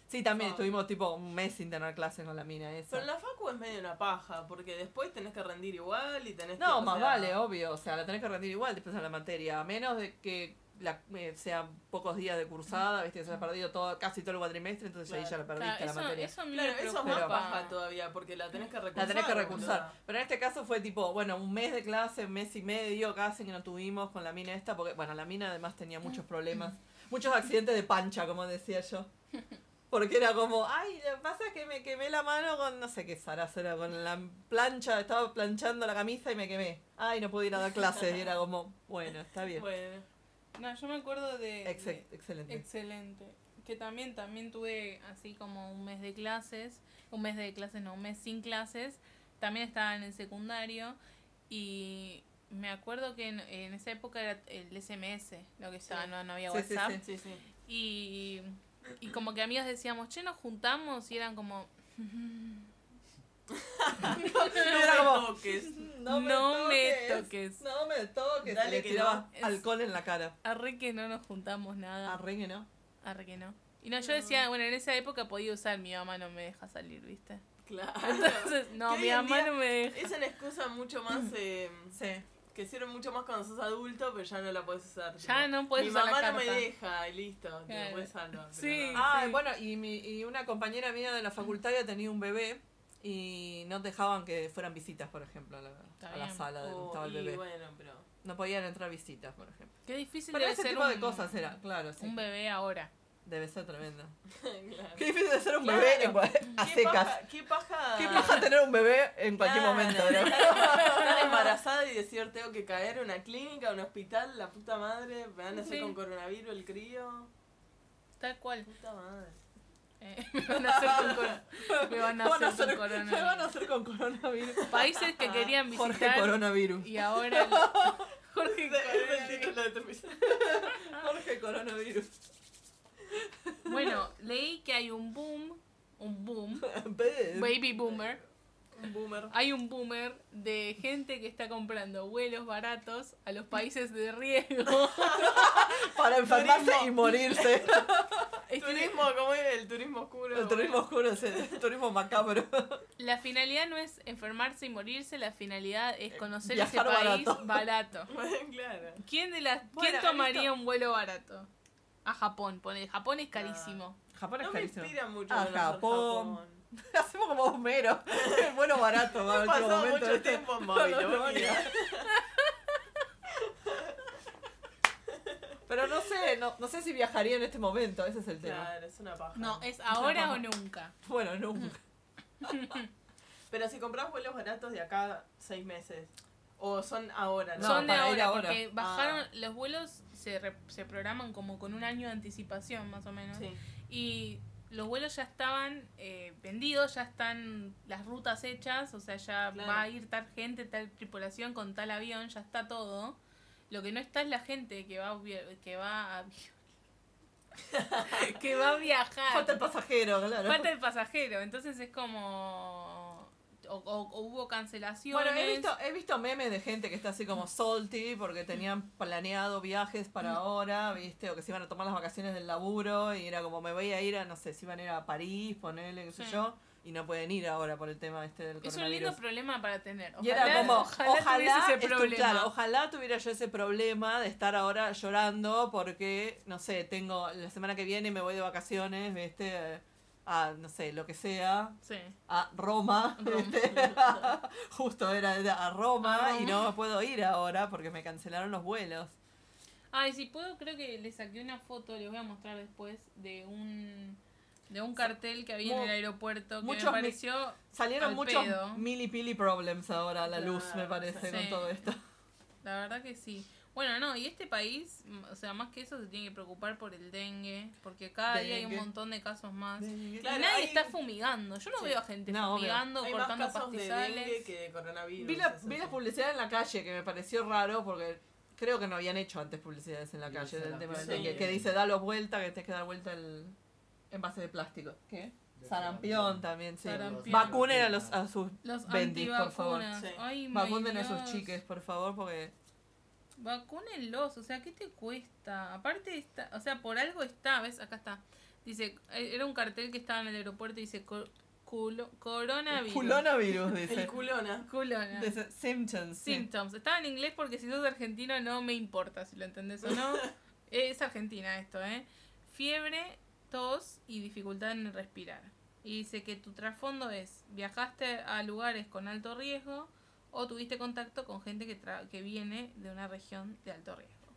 Speaker 4: Sí, también estuvimos tipo un mes sin tener clases con la mina esa.
Speaker 3: Pero la facu es medio una paja, porque después tenés que rendir igual y tenés que...
Speaker 4: No, más
Speaker 3: sea,
Speaker 4: vale, obvio. O sea, la tenés que rendir igual después de la materia. A menos de que la, eh, sean pocos días de cursada, viste, que se ha perdido todo, casi todo el cuatrimestre, entonces ahí ya la
Speaker 2: Claro,
Speaker 4: perdiste la
Speaker 2: eso,
Speaker 4: materia.
Speaker 2: eso
Speaker 3: Claro, es más paja todavía, porque la tenés que recursar.
Speaker 4: la tenés que recursar.
Speaker 3: boluda.
Speaker 4: Pero en este caso fue tipo, bueno, un mes de clase, un mes y medio casi que no tuvimos con la mina esta, porque, bueno, la mina además tenía muchos problemas, muchos accidentes de pancha, como decía yo. Porque era como, ay, lo que pasa es que me quemé la mano con, no sé qué zarazo era, con la plancha, estaba planchando la camisa y me quemé. Ay, no pude ir a dar clases. Y era como, bueno, está bien.
Speaker 3: Bueno,
Speaker 2: No, yo me acuerdo de...
Speaker 4: Ex-
Speaker 2: de-
Speaker 4: excelente.
Speaker 2: Excelente. Que también, también tuve así como un mes de clases, un mes de clases, no, un mes sin clases. También estaba en el secundario y me acuerdo que en, en esa época era el SMS, lo que estaba,
Speaker 3: Sí.
Speaker 2: no, no había
Speaker 4: Sí,
Speaker 2: WhatsApp.
Speaker 3: sí,
Speaker 4: sí.
Speaker 3: sí.
Speaker 2: Y, y como que amigos decíamos, che, nos juntamos y eran como,
Speaker 4: Era
Speaker 3: No
Speaker 4: como,
Speaker 3: me toques.
Speaker 2: no me, toques.
Speaker 4: No me toques.
Speaker 3: Dale
Speaker 4: le
Speaker 3: que
Speaker 4: tiraba
Speaker 2: no.
Speaker 4: Alcohol en la cara.
Speaker 2: Arre que no nos juntamos nada.
Speaker 4: Arregue, ¿no?
Speaker 2: Arre que no. Y no, yo decía, bueno, en esa época podía usar, mi mamá no me deja salir, ¿viste?
Speaker 3: Claro.
Speaker 2: Entonces, no,
Speaker 3: Que
Speaker 2: mi mamá no me deja.
Speaker 3: Es una excusa mucho más... eh,
Speaker 4: Sí.
Speaker 3: que sirve mucho más cuando sos adulto, pero ya no la puedes usar.
Speaker 2: Ya
Speaker 3: tipo,
Speaker 2: no puedes
Speaker 3: Mi
Speaker 2: usar la
Speaker 3: mamá no me deja y listo, te
Speaker 2: Claro.
Speaker 3: lo puedes salvar.
Speaker 2: Sí.
Speaker 3: no.
Speaker 4: Ah, bueno, y, mi, y una compañera mía de la facultad ya tenía un bebé y no dejaban que fueran visitas, por ejemplo, a la, a la sala donde
Speaker 3: Oh,
Speaker 4: estaba el bebé.
Speaker 3: bueno, pero...
Speaker 4: No podían entrar visitas, por ejemplo.
Speaker 2: Qué difícil
Speaker 4: Pero
Speaker 2: debe
Speaker 4: ese
Speaker 2: ser
Speaker 4: tipo de
Speaker 2: un-
Speaker 4: cosas era, claro, sí.
Speaker 2: un bebé ahora.
Speaker 4: Debe ser tremendo.
Speaker 3: claro.
Speaker 4: Qué difícil de ser un
Speaker 3: Claro.
Speaker 4: bebé en a
Speaker 3: ¿Qué
Speaker 4: secas.
Speaker 3: paja- ¿Qué paja?
Speaker 4: Qué paja tener un bebé en cualquier
Speaker 3: Claro,
Speaker 4: momento, ¿no?
Speaker 3: Estar embarazada y decir tengo que caer a una clínica, a un hospital, la puta madre, me van a hacer
Speaker 2: Sí.
Speaker 3: con coronavirus el crío.
Speaker 2: Tal cual.
Speaker 3: Puta madre.
Speaker 2: Eh, me van a hacer con, cor- me van a hacer
Speaker 4: hacer-
Speaker 2: con
Speaker 4: Me van a
Speaker 2: coronavirus.
Speaker 4: hacer con coronavirus.
Speaker 2: Países que querían
Speaker 4: Jorge
Speaker 2: visitar
Speaker 4: Coronavirus.
Speaker 2: y ahora... Jorge Coronavirus.
Speaker 4: Jorge Coronavirus.
Speaker 2: Bueno, leí que hay un boom, un boom,
Speaker 4: baby
Speaker 2: boomer.
Speaker 3: Un boomer.
Speaker 2: Hay un boomer de gente que está comprando vuelos baratos a los países de riesgo.
Speaker 4: Para enfermarse
Speaker 3: Turismo.
Speaker 4: y morirse.
Speaker 3: Turismo, ¿cómo es? El turismo oscuro.
Speaker 4: El turismo oscuro, es el turismo macabro.
Speaker 2: La finalidad no es enfermarse y morirse, la finalidad es conocer
Speaker 4: Eh, Viajar
Speaker 2: ese país
Speaker 4: barato.
Speaker 2: barato.
Speaker 3: Bueno, claro.
Speaker 2: ¿Quién de las
Speaker 3: Bueno,
Speaker 2: quién tomaría
Speaker 3: visto-
Speaker 2: un vuelo barato? A Japón, pone. Japón es carísimo.
Speaker 4: Japón es
Speaker 3: No me
Speaker 4: carísimo.
Speaker 3: inspira mucho
Speaker 4: A
Speaker 3: conocer
Speaker 4: Japón.
Speaker 3: Japón.
Speaker 4: Hacemos como Homero. bueno, barato. va,
Speaker 3: He pasado
Speaker 4: momento,
Speaker 3: mucho
Speaker 4: ¿viste?
Speaker 3: tiempo en Babilonia.
Speaker 4: Pero no sé, no, no sé si viajaría en este momento, ese es el tema.
Speaker 3: Claro, es una paja.
Speaker 2: No, es ahora o nunca.
Speaker 4: Bueno, nunca.
Speaker 3: Pero si compras vuelos baratos de acá seis meses. O son ahora, ¿no?
Speaker 2: Son de
Speaker 4: para ir
Speaker 2: ahora,
Speaker 4: ahora.
Speaker 2: porque bajaron.
Speaker 3: Ah.
Speaker 2: Los vuelos se, re- se programan como con un año de anticipación, más o menos.
Speaker 3: Sí.
Speaker 2: Y los vuelos ya estaban eh, vendidos, ya están las rutas hechas, o sea, ya
Speaker 3: Claro.
Speaker 2: va a ir tal gente, tal tripulación con tal avión, ya está todo. Lo que no está es la gente que va que va a, que va a viajar.
Speaker 4: Falta el pasajero, claro.
Speaker 2: Falta el pasajero, entonces es como... O, o- o hubo cancelaciones.
Speaker 4: Bueno, he visto, he visto memes de gente que está así como salty porque tenían planeado viajes para ahora, ¿viste? O que se iban a tomar las vacaciones del laburo y era como me voy a ir a, no sé, si iban a ir a París, ponerle, qué sé
Speaker 2: Sí.
Speaker 4: yo, y no pueden ir ahora por el tema este del
Speaker 2: Es un
Speaker 4: coronavirus.
Speaker 2: lindo problema para tener.
Speaker 4: Y era como,
Speaker 2: ojalá,
Speaker 4: ojalá,
Speaker 2: ese problema.
Speaker 4: claro, ojalá tuviera yo ese problema de estar ahora llorando porque, no sé, tengo la semana que viene me voy de vacaciones, ¿viste? A, no sé, lo que sea,
Speaker 2: Sí.
Speaker 4: a Roma, justo era a Roma,
Speaker 2: A
Speaker 4: y
Speaker 2: Roma.
Speaker 4: no puedo ir ahora porque me cancelaron los vuelos.
Speaker 2: Ay, si puedo, creo que le saqué una foto, les voy a mostrar después, de un de un cartel que había en el aeropuerto que me
Speaker 4: muchos mi-
Speaker 2: pareció...
Speaker 4: Salieron
Speaker 2: Al
Speaker 4: muchos
Speaker 2: pedo.
Speaker 4: mili pili problems ahora a la luz, me parece,
Speaker 2: sí.
Speaker 4: con todo esto.
Speaker 2: La verdad que sí. Bueno, no, y este país, mm, o sea, más que eso, se tiene que preocupar por el dengue, porque cada día hay un
Speaker 4: Dengue.
Speaker 2: montón de casos más. y
Speaker 3: Claro,
Speaker 2: nadie
Speaker 3: hay-
Speaker 2: está fumigando. Yo no
Speaker 3: Sí.
Speaker 2: veo a gente
Speaker 4: No, obvio.
Speaker 2: fumigando,
Speaker 3: Hay más
Speaker 2: cortando
Speaker 3: casos de
Speaker 2: pastizales.
Speaker 3: dengue que de coronavirus.
Speaker 4: Vi la,
Speaker 3: eso
Speaker 4: vi la publicidad en la calle que me pareció raro porque creo que no habían hecho antes publicidades en la
Speaker 5: Y
Speaker 4: calle del tema del dengue. Que dice dalo vuelta, que tienes que dar vuelta el envase de plástico. ¿Qué?
Speaker 5: De
Speaker 4: Sarampión también, sí.
Speaker 2: Sarampión.
Speaker 4: Vacunen a, los, a sus
Speaker 2: Los
Speaker 4: bendis, por favor.
Speaker 3: Sí.
Speaker 2: Ay,
Speaker 4: Vacunen a sus chiques, por favor, porque
Speaker 2: Vacúnenlos, o sea, ¿qué te cuesta? Aparte, está, o sea, por algo está, ¿ves? Acá está. Dice, eh, era un cartel que estaba en el aeropuerto y dice, culo- coronavirus.
Speaker 4: culonavirus, dice.
Speaker 3: El culona.
Speaker 2: Culona.
Speaker 4: Dice symptoms. sí.
Speaker 2: Symptoms. Estaba en inglés porque si sos argentino no me importa si lo entendés o no. es Argentina esto, ¿eh? Fiebre, tos y dificultad en respirar. Y dice que tu trasfondo es, viajaste a lugares con alto riesgo o tuviste contacto con gente que, tra- que viene de una región de alto riesgo.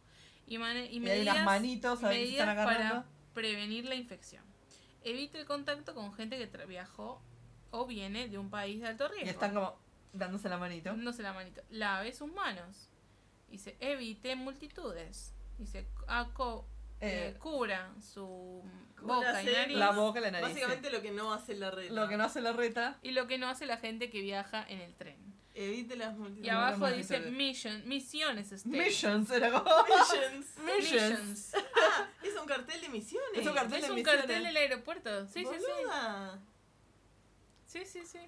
Speaker 2: Y, y
Speaker 4: Y hay unas
Speaker 2: medidas-
Speaker 4: manitos
Speaker 2: medidas
Speaker 4: están
Speaker 2: para prevenir la infección. Evite el contacto con gente que tra- viajó o viene de un país de alto riesgo.
Speaker 4: Y están como dándose la manito.
Speaker 2: Dándose la manito. Lave sus manos. Dice, evite multitudes. Dice, aco, eh,
Speaker 4: Eh,
Speaker 2: cubra su boca y nariz.
Speaker 4: la boca y la nariz.
Speaker 3: Básicamente lo que no hace la red.
Speaker 4: sí. Lo que no hace la reta.
Speaker 2: Y lo que no hace la gente que viaja en el tren.
Speaker 3: Evite las multitudes.
Speaker 2: Y abajo dice mission, misiones. State.
Speaker 4: Missions era como.
Speaker 3: Missions.
Speaker 4: Missions.
Speaker 3: Es un cartel de misiones.
Speaker 4: Es un cartel
Speaker 2: Es
Speaker 4: de
Speaker 2: un
Speaker 4: misiones.
Speaker 2: cartel del aeropuerto. Sí, sí, sí.
Speaker 3: Boluda.
Speaker 2: Sí, sí, sí.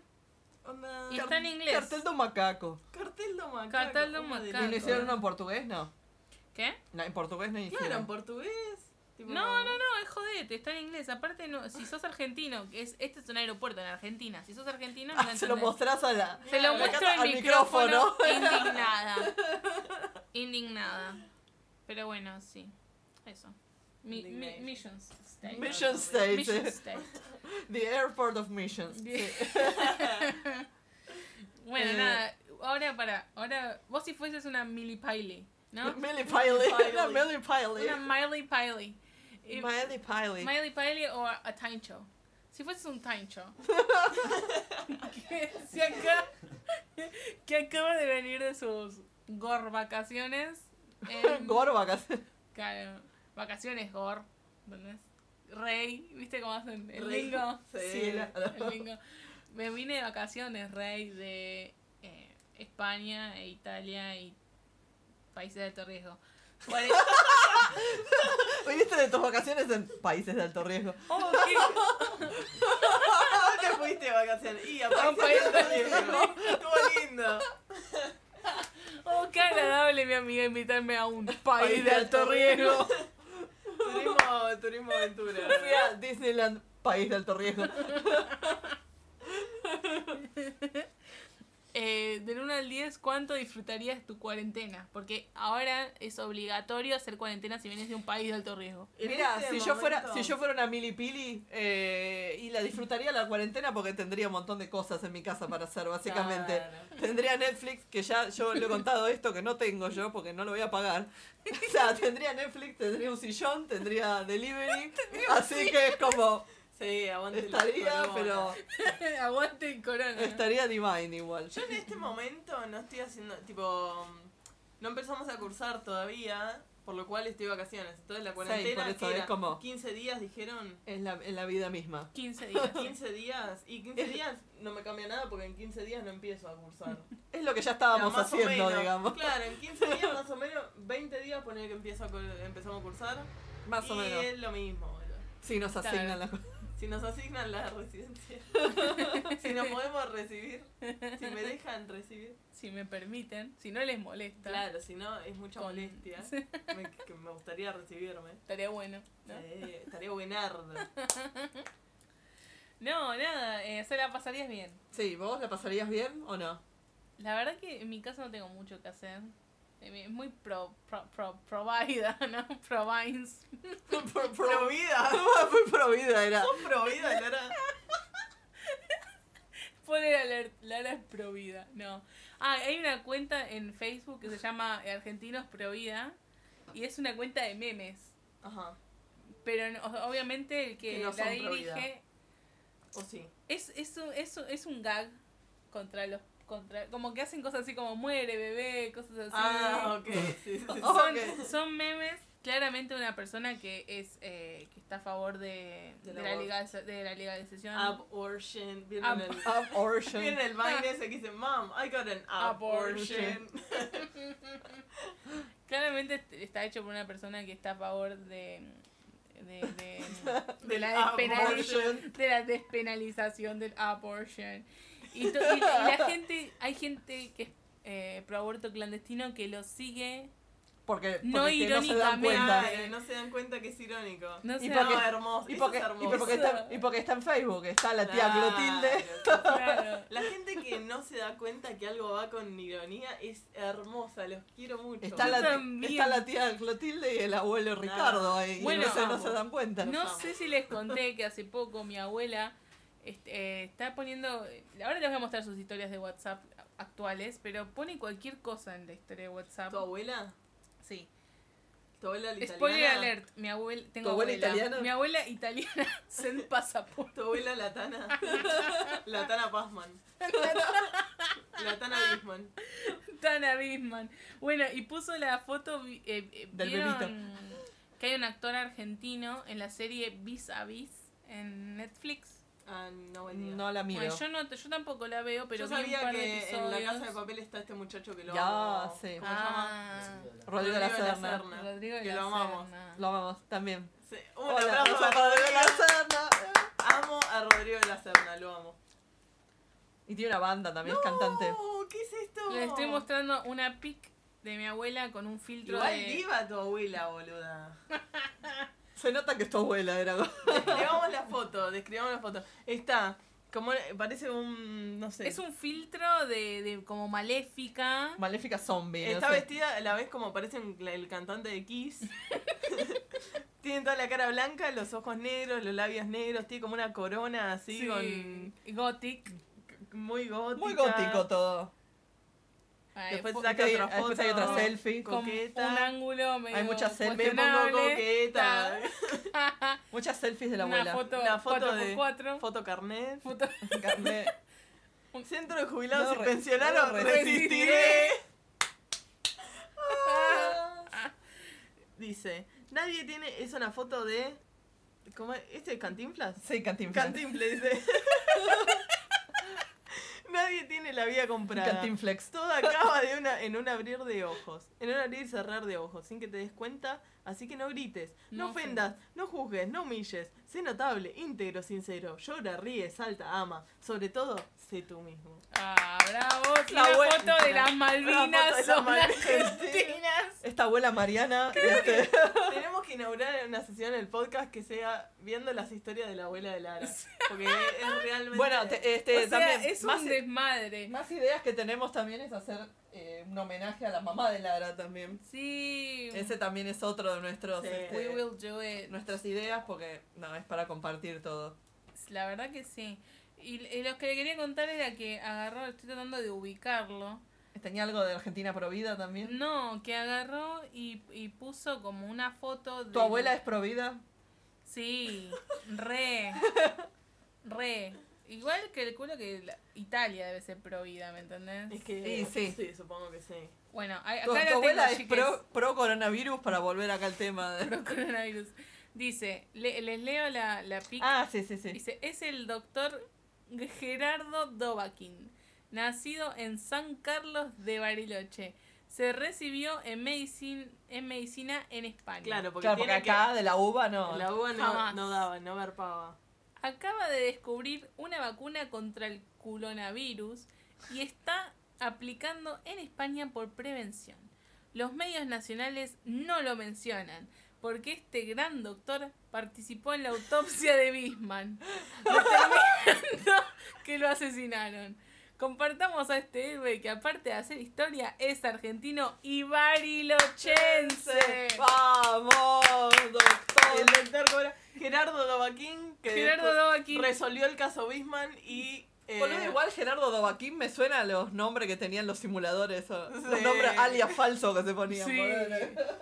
Speaker 3: Onda.
Speaker 2: Y está en inglés.
Speaker 4: Cartel de un macaco.
Speaker 3: Cartel do macaco.
Speaker 2: Cartel do
Speaker 3: ¿cómo
Speaker 2: macaco.
Speaker 4: ¿Y no hicieron en portugués? No.
Speaker 2: ¿Qué?
Speaker 4: No, en portugués no hicieron.
Speaker 3: Claro, en portugués. Tipo-
Speaker 2: No, no, no, es jodete, está en inglés. Aparte, no, si sos argentino, que es, este es un aeropuerto en Argentina, si sos argentino, no
Speaker 4: Ah, se lo mostrás a la.
Speaker 2: Se lo muestro al micrófono, indignada. Indignada. Pero bueno, sí. Eso. Mi, mi- missions State.
Speaker 4: Mission State.
Speaker 2: Mission. State.
Speaker 4: The Airport of Missions. Sí.
Speaker 2: Bueno,
Speaker 4: Eh.
Speaker 2: nada. Ahora para. Ahora, vos si fueses una Millie Piley, ¿no?
Speaker 4: Millie Piley.
Speaker 3: Piley.
Speaker 4: Una Millie Piley.
Speaker 2: Una Miley Piley.
Speaker 4: Miley Piley.
Speaker 2: Miley Piley o a Tincho. Si fueses un Tincho. que, si acá, que acaba de venir de sus gore vacaciones. en-
Speaker 4: Gorbacas.
Speaker 2: claro, vacaciones gore. ¿entendés? Rey, ¿viste cómo hacen el
Speaker 3: Rey.
Speaker 2: lingo?
Speaker 3: Sí.
Speaker 4: Sí, la-
Speaker 2: El lingo. Me vine de vacaciones, Rey, de eh, España e Italia y países de alto riesgo. E-
Speaker 4: Viniste de tus vacaciones en países de alto riesgo.
Speaker 2: Oh, qué-
Speaker 3: ¿A dónde fuiste de vacaciones? Y a países
Speaker 2: país
Speaker 3: de
Speaker 2: de
Speaker 3: riesgo. Estuvo lindo.
Speaker 2: Oh, qué agradable mi amiga invitarme a un país de alto riesgo.
Speaker 3: Turismo, turismo aventura.
Speaker 4: Fui a Disneyland, país de alto riesgo.
Speaker 2: eh, del 1 al 10, ¿cuánto disfrutarías tu cuarentena? Porque ahora es obligatorio hacer cuarentena si vienes de un país de alto riesgo.
Speaker 4: Mira,
Speaker 3: este
Speaker 4: si yo fuera, si yo fuera una milipili eh, y la disfrutaría la cuarentena porque tendría un montón de cosas en mi casa para hacer, básicamente.
Speaker 3: Claro.
Speaker 4: Tendría Netflix, que ya yo le he contado esto, que no tengo yo porque no lo voy a pagar. O sea, tendría Netflix, tendría un sillón, tendría delivery. así que es como,
Speaker 3: Sí, aguante el
Speaker 4: estaría,
Speaker 3: corona.
Speaker 4: pero
Speaker 2: Aguante el corona.
Speaker 4: estaría divine igual.
Speaker 3: Yo en este momento no estoy haciendo, tipo, no empezamos a cursar todavía, por lo cual estoy de vacaciones. Entonces la cuarentena,
Speaker 4: por eso, es como-
Speaker 3: 15 días, dijeron,
Speaker 4: Es la, en la vida misma.
Speaker 2: 15 días.
Speaker 3: 15 días, y 15 días no me cambia nada porque en 15 días no empiezo a cursar.
Speaker 4: Es lo que ya estábamos haciendo,
Speaker 3: menos.
Speaker 4: digamos.
Speaker 3: Claro, en 15 días más o menos, 20 días poner que empiezo a, empezamos a cursar.
Speaker 4: Más o
Speaker 3: y
Speaker 4: menos.
Speaker 3: es lo mismo, boludo.
Speaker 4: Si nos
Speaker 2: Claro.
Speaker 4: asignan las cosas.
Speaker 3: Si nos asignan la residencia, si nos podemos recibir, si me dejan recibir.
Speaker 2: si me permiten, si no les molesta.
Speaker 3: Claro, si no es mucha
Speaker 2: Con-
Speaker 3: molestia. Me, que me gustaría recibirme.
Speaker 2: estaría bueno. ¿no?
Speaker 3: Eh, estaría buenardo.
Speaker 2: No, nada, eh, se la pasarías bien.
Speaker 4: Sí, ¿vos la pasarías bien o no?
Speaker 2: La verdad que en mi casa no tengo mucho que hacer. Es muy pro, pro, pro, provida, ¿no? Provines.
Speaker 4: Pro- pro-
Speaker 3: Pro vida.
Speaker 4: Muy pro vida era.
Speaker 3: ¿Sos pro vida, Lara?
Speaker 2: Poner alert, Lara es provida, no. Ah, hay una cuenta en Facebook que se llama Argentinos Provida y es una cuenta de memes.
Speaker 3: Ajá.
Speaker 2: Pero no- obviamente el que,
Speaker 3: Que no
Speaker 2: la
Speaker 3: pro vida.
Speaker 2: dirige
Speaker 3: O sí.
Speaker 2: es, es, es, es un gag contra los contra como que hacen cosas así como muere bebé, cosas así.
Speaker 3: Ah, ok. Sí, sí, sí.
Speaker 2: Son, memes claramente una persona que es eh, que está a favor de, de, la, legal, de la legalización
Speaker 3: Abortion. ¿Vieron
Speaker 2: Ab-
Speaker 3: el,
Speaker 4: Abortion.
Speaker 3: ¿vieron el Vine ese que dice, Mom, I got an abortion?
Speaker 2: claramente est- está hecho por una persona que está a favor de de, de, la despenalización de la despenalización del abortion y, to- y- y la gente hay gente que es eh, pro aborto clandestino que lo sigue
Speaker 4: Porque, porque
Speaker 2: No
Speaker 4: que no se dan
Speaker 2: irónicamente.
Speaker 4: cuenta.
Speaker 3: Ay, no se dan cuenta que es irónico.
Speaker 2: no
Speaker 4: Y porque-
Speaker 3: no, hermoso.
Speaker 4: Y
Speaker 3: eso
Speaker 4: porque,
Speaker 3: es
Speaker 4: y,
Speaker 3: hermoso.
Speaker 4: porque está, y porque está en Facebook, está la tía
Speaker 3: Claro,
Speaker 4: Clotilde.
Speaker 2: claro.
Speaker 3: La gente que no se da cuenta que algo va con ironía es hermosa, los quiero mucho.
Speaker 4: Está la,
Speaker 2: también.
Speaker 4: está la tía Clotilde y el abuelo Ricardo ahí.
Speaker 2: Bueno,
Speaker 4: y no, se, no
Speaker 3: amo.
Speaker 4: se dan cuenta.
Speaker 2: No
Speaker 3: amo.
Speaker 2: sé si les conté que hace poco mi abuela este, eh, está poniendo. Ahora les voy a mostrar sus historias de WhatsApp actuales, pero pone cualquier cosa en la historia de WhatsApp.
Speaker 3: ¿Tu abuela?
Speaker 2: Sí.
Speaker 3: ¿Tu abuela la
Speaker 2: Spoiler alert. Mi abuela. Tengo
Speaker 4: ¿Tu abuela
Speaker 2: abuela.
Speaker 4: italiana?
Speaker 2: Mi abuela italiana send pasaporte.
Speaker 3: ¿Tu abuela latana? Latana Pazman. Latana Bisman.
Speaker 2: Tana Bisman. Bueno, y puso la foto. eh, eh,
Speaker 4: Del
Speaker 2: ¿vieron Que hay un actor argentino en la serie Vis a Vis en Netflix.
Speaker 3: Ah, no.
Speaker 4: No la miro.
Speaker 2: Bueno, yo, no, yo tampoco la veo, pero
Speaker 3: Yo
Speaker 2: vi un
Speaker 3: sabía
Speaker 2: par de
Speaker 3: que en la casa de papel está este muchacho que lo
Speaker 4: Ya,
Speaker 3: amo.
Speaker 4: sí.
Speaker 3: ¿Cómo se llama?
Speaker 2: Ah,
Speaker 4: Rodrigo
Speaker 3: Rodrigo
Speaker 4: La
Speaker 3: La
Speaker 4: Serna.
Speaker 3: Serna.
Speaker 2: Rodrigo de
Speaker 3: Que
Speaker 2: la
Speaker 3: lo amamos.
Speaker 2: Serna.
Speaker 4: Lo amamos también.
Speaker 3: Sí. Un
Speaker 4: Hola,
Speaker 3: aplauso a
Speaker 4: Rodrigo La
Speaker 3: Rodrigo.
Speaker 4: Serna.
Speaker 3: Amo a Rodrigo de la Serna, lo amo.
Speaker 4: Y tiene una banda también, es cantante.
Speaker 3: No, ¿qué es esto?
Speaker 2: Les estoy mostrando una pic de mi abuela con un filtro
Speaker 3: Igual
Speaker 2: de...
Speaker 3: diva tu abuela, boluda.
Speaker 4: Se nota que es tu abuela, era.
Speaker 3: Describamos la foto, describamos la foto. Está, como parece un, no sé.
Speaker 2: Es un filtro de, de como maléfica.
Speaker 4: Maléfica zombie. no
Speaker 3: Está
Speaker 4: sé.
Speaker 3: vestida a la vez como parece un- el cantante de Kiss. tiene toda la cara blanca, los ojos negros, los labios negros, tiene como una corona así
Speaker 2: Sí,
Speaker 3: con
Speaker 2: gothic.
Speaker 3: muy gótica.
Speaker 4: Muy gótico todo.
Speaker 2: Ay,
Speaker 3: Después saca
Speaker 4: Hay-
Speaker 3: otra foto.
Speaker 4: después hay otra selfie.
Speaker 2: con
Speaker 3: coqueta.
Speaker 2: un ángulo medio
Speaker 4: Hay muchas selfies.
Speaker 3: Me pongo coqueta.
Speaker 4: Muchas selfies de la
Speaker 2: Una
Speaker 4: abuela.
Speaker 2: foto,
Speaker 3: Una foto de
Speaker 2: 4x4.
Speaker 3: foto carnet.
Speaker 2: Foto-
Speaker 4: Carne-
Speaker 3: Centro de jubilados
Speaker 4: No
Speaker 3: y pensionados,
Speaker 4: no
Speaker 3: resistiré. Ah. Dice, nadie tiene, es una foto de, ¿cómo es? ¿Este es Cantinflas?
Speaker 4: Sí, Cantinflas.
Speaker 3: Cantinflas, dice. Tiene la vida comprada.
Speaker 4: Cantinflex.
Speaker 3: Todo acaba de una, en un abrir de ojos, en un abrir y cerrar de ojos, sin que te des cuenta, Así que no grites, no,
Speaker 2: No
Speaker 3: ofendas, no juzgues, no humilles. Sé notable, íntegro, sincero. Llora, ríe, salta, ama. Sobre todo, sé tú mismo.
Speaker 2: Ah, bravo.
Speaker 4: La
Speaker 2: La foto de las
Speaker 4: la
Speaker 2: Malvinas
Speaker 4: foto de las Malvinas. Esta abuela Mariana. este,
Speaker 3: Tenemos que inaugurar una sesión en el podcast que sea viendo las historias de la abuela de Lara. Porque es realmente.
Speaker 4: bueno, te- este,
Speaker 2: O sea,
Speaker 4: también.
Speaker 2: es
Speaker 4: más,
Speaker 2: un desmadre.
Speaker 4: más ideas que tenemos también es hacer eh, un homenaje a la mamá de Lara también.
Speaker 2: Sí.
Speaker 4: Ese también es otro de nuestros
Speaker 3: Sí.
Speaker 4: este,
Speaker 2: We will do it.
Speaker 4: nuestras ideas porque no es para compartir todo.
Speaker 2: La verdad que sí. Y, y lo que le quería contar era que agarró, estoy tratando de ubicarlo.
Speaker 4: Tenía algo de Argentina Provida también.
Speaker 2: No, que agarró y, y puso como una foto de.
Speaker 4: ¿Tu abuela es Provida?
Speaker 2: Sí, re. Re. Igual que el culo que la- Italia debe ser pro vida, ¿me entendés?
Speaker 3: Es que.
Speaker 4: Sí, sí.
Speaker 3: supongo que sí.
Speaker 2: Bueno, a- acá
Speaker 4: ¿Tu, tu
Speaker 2: tengo,
Speaker 4: abuela es
Speaker 2: chiques.
Speaker 4: pro, pro coronavirus para volver acá al tema? De...
Speaker 2: Pro coronavirus. Dice, le- les leo la, la pic.
Speaker 4: Ah, sí, sí, sí.
Speaker 2: Dice, es el doctor Gerardo Dovakin, nacido en San Carlos de Bariloche. Se recibió en, medicin- en medicina en España.
Speaker 3: Claro, porque,
Speaker 4: Claro, porque
Speaker 3: tiene
Speaker 4: acá de la uva no.
Speaker 3: La uva no,
Speaker 2: Jamás.
Speaker 3: no daba, no garpaba.
Speaker 2: Acaba de descubrir una vacuna contra el coronavirus y está aplicando en España por prevención. Los medios nacionales no lo mencionan porque este gran doctor participó en la autopsia de Bisman, determinando que lo asesinaron. Compartamos a este héroe que aparte de hacer historia es argentino y barilochense.
Speaker 4: ¡Vamos,
Speaker 3: El
Speaker 4: doctor!
Speaker 3: doctor Cobra- Gerardo Dovaquín, que
Speaker 2: Gerardo
Speaker 3: después
Speaker 2: Dovaquín.
Speaker 3: resolvió el caso Bisman y. eh,
Speaker 4: Boludo, igual Gerardo Dovaquín me suena a los nombres que tenían los simuladores. o- Los nombres alias falsos que se ponían.
Speaker 2: Sí.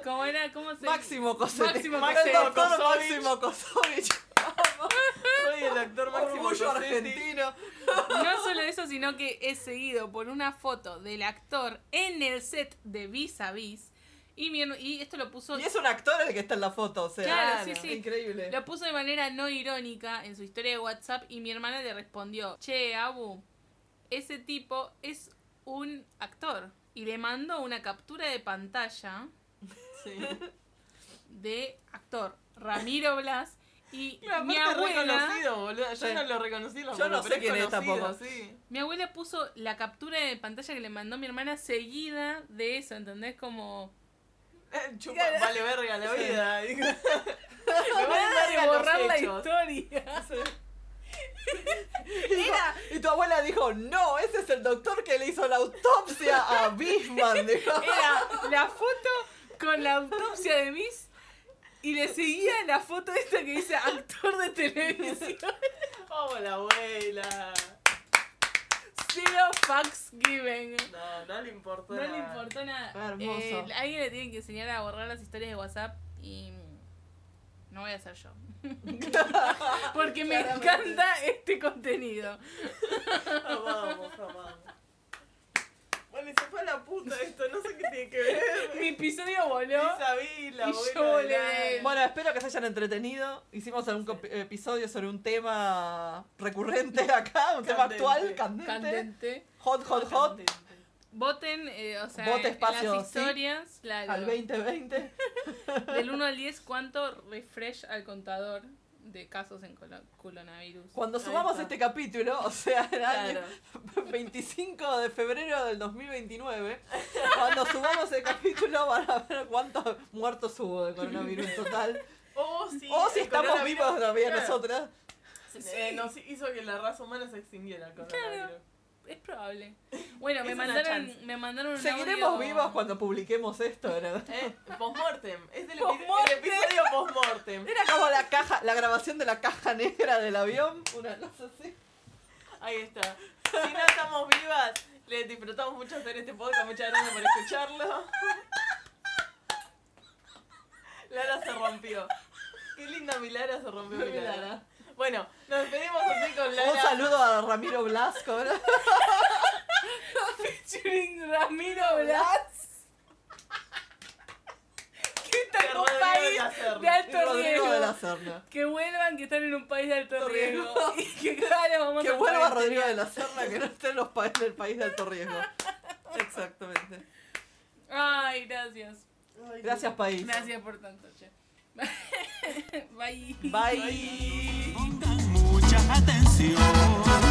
Speaker 2: ¿Cómo era? ¿Cómo se
Speaker 4: Máximo Cosetti.
Speaker 2: Máximo
Speaker 4: El
Speaker 2: Cosetti.
Speaker 4: doctor
Speaker 3: Kosovich.
Speaker 4: Máximo Kosovich.
Speaker 3: Soy el actor Máximo
Speaker 4: Orgullo argentino.
Speaker 2: No solo eso, sino que es seguido por una foto del actor en el set de Vis a Vis. Y, mi herma- y esto lo puso,
Speaker 4: Y es un actor el que está en la foto, o sea.
Speaker 2: Claro, sí, sí.
Speaker 4: Increíble.
Speaker 2: lo puso de manera no irónica en su historia de WhatsApp. Y mi hermana le respondió: Che, Abu, ese tipo es un actor. Y le mandó una captura de pantalla
Speaker 3: Sí.
Speaker 2: de actor Ramiro Blas. Y
Speaker 3: Claro,
Speaker 2: mi abuela.
Speaker 3: reconocido, boludo. Yo
Speaker 4: Sí.
Speaker 3: no lo reconocí la
Speaker 4: Yo no sé quién es tampoco.
Speaker 3: Sí.
Speaker 2: Mi abuela puso la captura de pantalla que le mandó mi hermana seguida de eso, ¿entendés? Como.
Speaker 3: Eh, Chupa, vale verga la vida. Me
Speaker 2: de
Speaker 3: verga los
Speaker 2: borrar la historia.
Speaker 4: Y, tu- y tu abuela dijo, no, ese es el doctor que le hizo la autopsia a Bisman. Dijo.
Speaker 2: Era la foto con la autopsia de Miss y le seguía la foto esta que dice actor de televisión.
Speaker 3: Vamos la abuela.
Speaker 2: Zero fucks given.
Speaker 3: No, no le importó
Speaker 2: No le
Speaker 3: nada.
Speaker 2: importó nada.
Speaker 4: Hermoso.
Speaker 2: Eh, alguien le tiene que enseñar a borrar las historias de WhatsApp y no voy a hacer yo. Porque me
Speaker 4: Claramente.
Speaker 2: encanta este contenido.
Speaker 3: Vamos, vamos. Y se fue a la puta esto, no sé qué tiene que ver.
Speaker 2: Mi episodio voló.
Speaker 3: Isabel, la
Speaker 2: Y yo volé.
Speaker 4: Bueno, espero que se hayan entretenido. Hicimos algún copi- episodio sobre un tema recurrente acá, un tema
Speaker 3: Candente.
Speaker 4: actual, candente.
Speaker 2: Candente.
Speaker 4: Hot, hot, hot.
Speaker 2: Voten, eh, o sea,
Speaker 4: Vote
Speaker 2: en
Speaker 4: espacio,
Speaker 2: las
Speaker 4: sí.
Speaker 2: historias, claro,
Speaker 4: Al 2020.
Speaker 2: del 1 al 10, ¿cuánto refresh al contador de casos en coronavirus?
Speaker 4: Cuando
Speaker 3: está.
Speaker 4: este capítulo, o sea, el año
Speaker 3: Claro.
Speaker 4: 25 de febrero del 2029, cuando subamos el capítulo van a ver cuántos muertos hubo de coronavirus en total.
Speaker 3: O si,
Speaker 4: o si
Speaker 3: el
Speaker 4: estamos vivos todavía
Speaker 3: claro,
Speaker 4: nosotras.
Speaker 3: eh, nos hizo que la raza humana se extinguiera el coronavirus.
Speaker 2: Es probable. Bueno, me mandaron, me mandaron un
Speaker 4: Seguiremos
Speaker 2: audio-
Speaker 4: vivos cuando publiquemos esto. ¿no?
Speaker 3: Eh, postmortem. Es el,
Speaker 2: Postmortem.
Speaker 3: el episodio postmortem.
Speaker 4: Era como la caja, la grabación de la caja negra del avión, una cosa así.
Speaker 3: Ahí está. Si no estamos vivas, les disfrutamos mucho hacer este podcast. Muchas gracias por escucharlo. Lara se rompió. Qué linda mi Lara se rompió mi Lara. Bueno, nos despedimos así con Lara.
Speaker 4: Un saludo a Ramiro Blasco. ¿no?
Speaker 2: Featuring Ramiro Blas. ¿Qué está
Speaker 3: Que
Speaker 2: en un país de alto riesgo?
Speaker 4: de la Serna.
Speaker 2: Que vuelvan, que están en un país de alto riesgo. Y que claro, vamos
Speaker 4: Que
Speaker 2: a
Speaker 4: vuelva Rodrigo de la Serna, que no esté en, los pa- en el país de alto riesgo. Exactamente.
Speaker 2: Ay, gracias.
Speaker 4: Gracias, país.
Speaker 2: Gracias por tanto, che. Bye.
Speaker 4: Bye.
Speaker 1: Pongan mucha atención.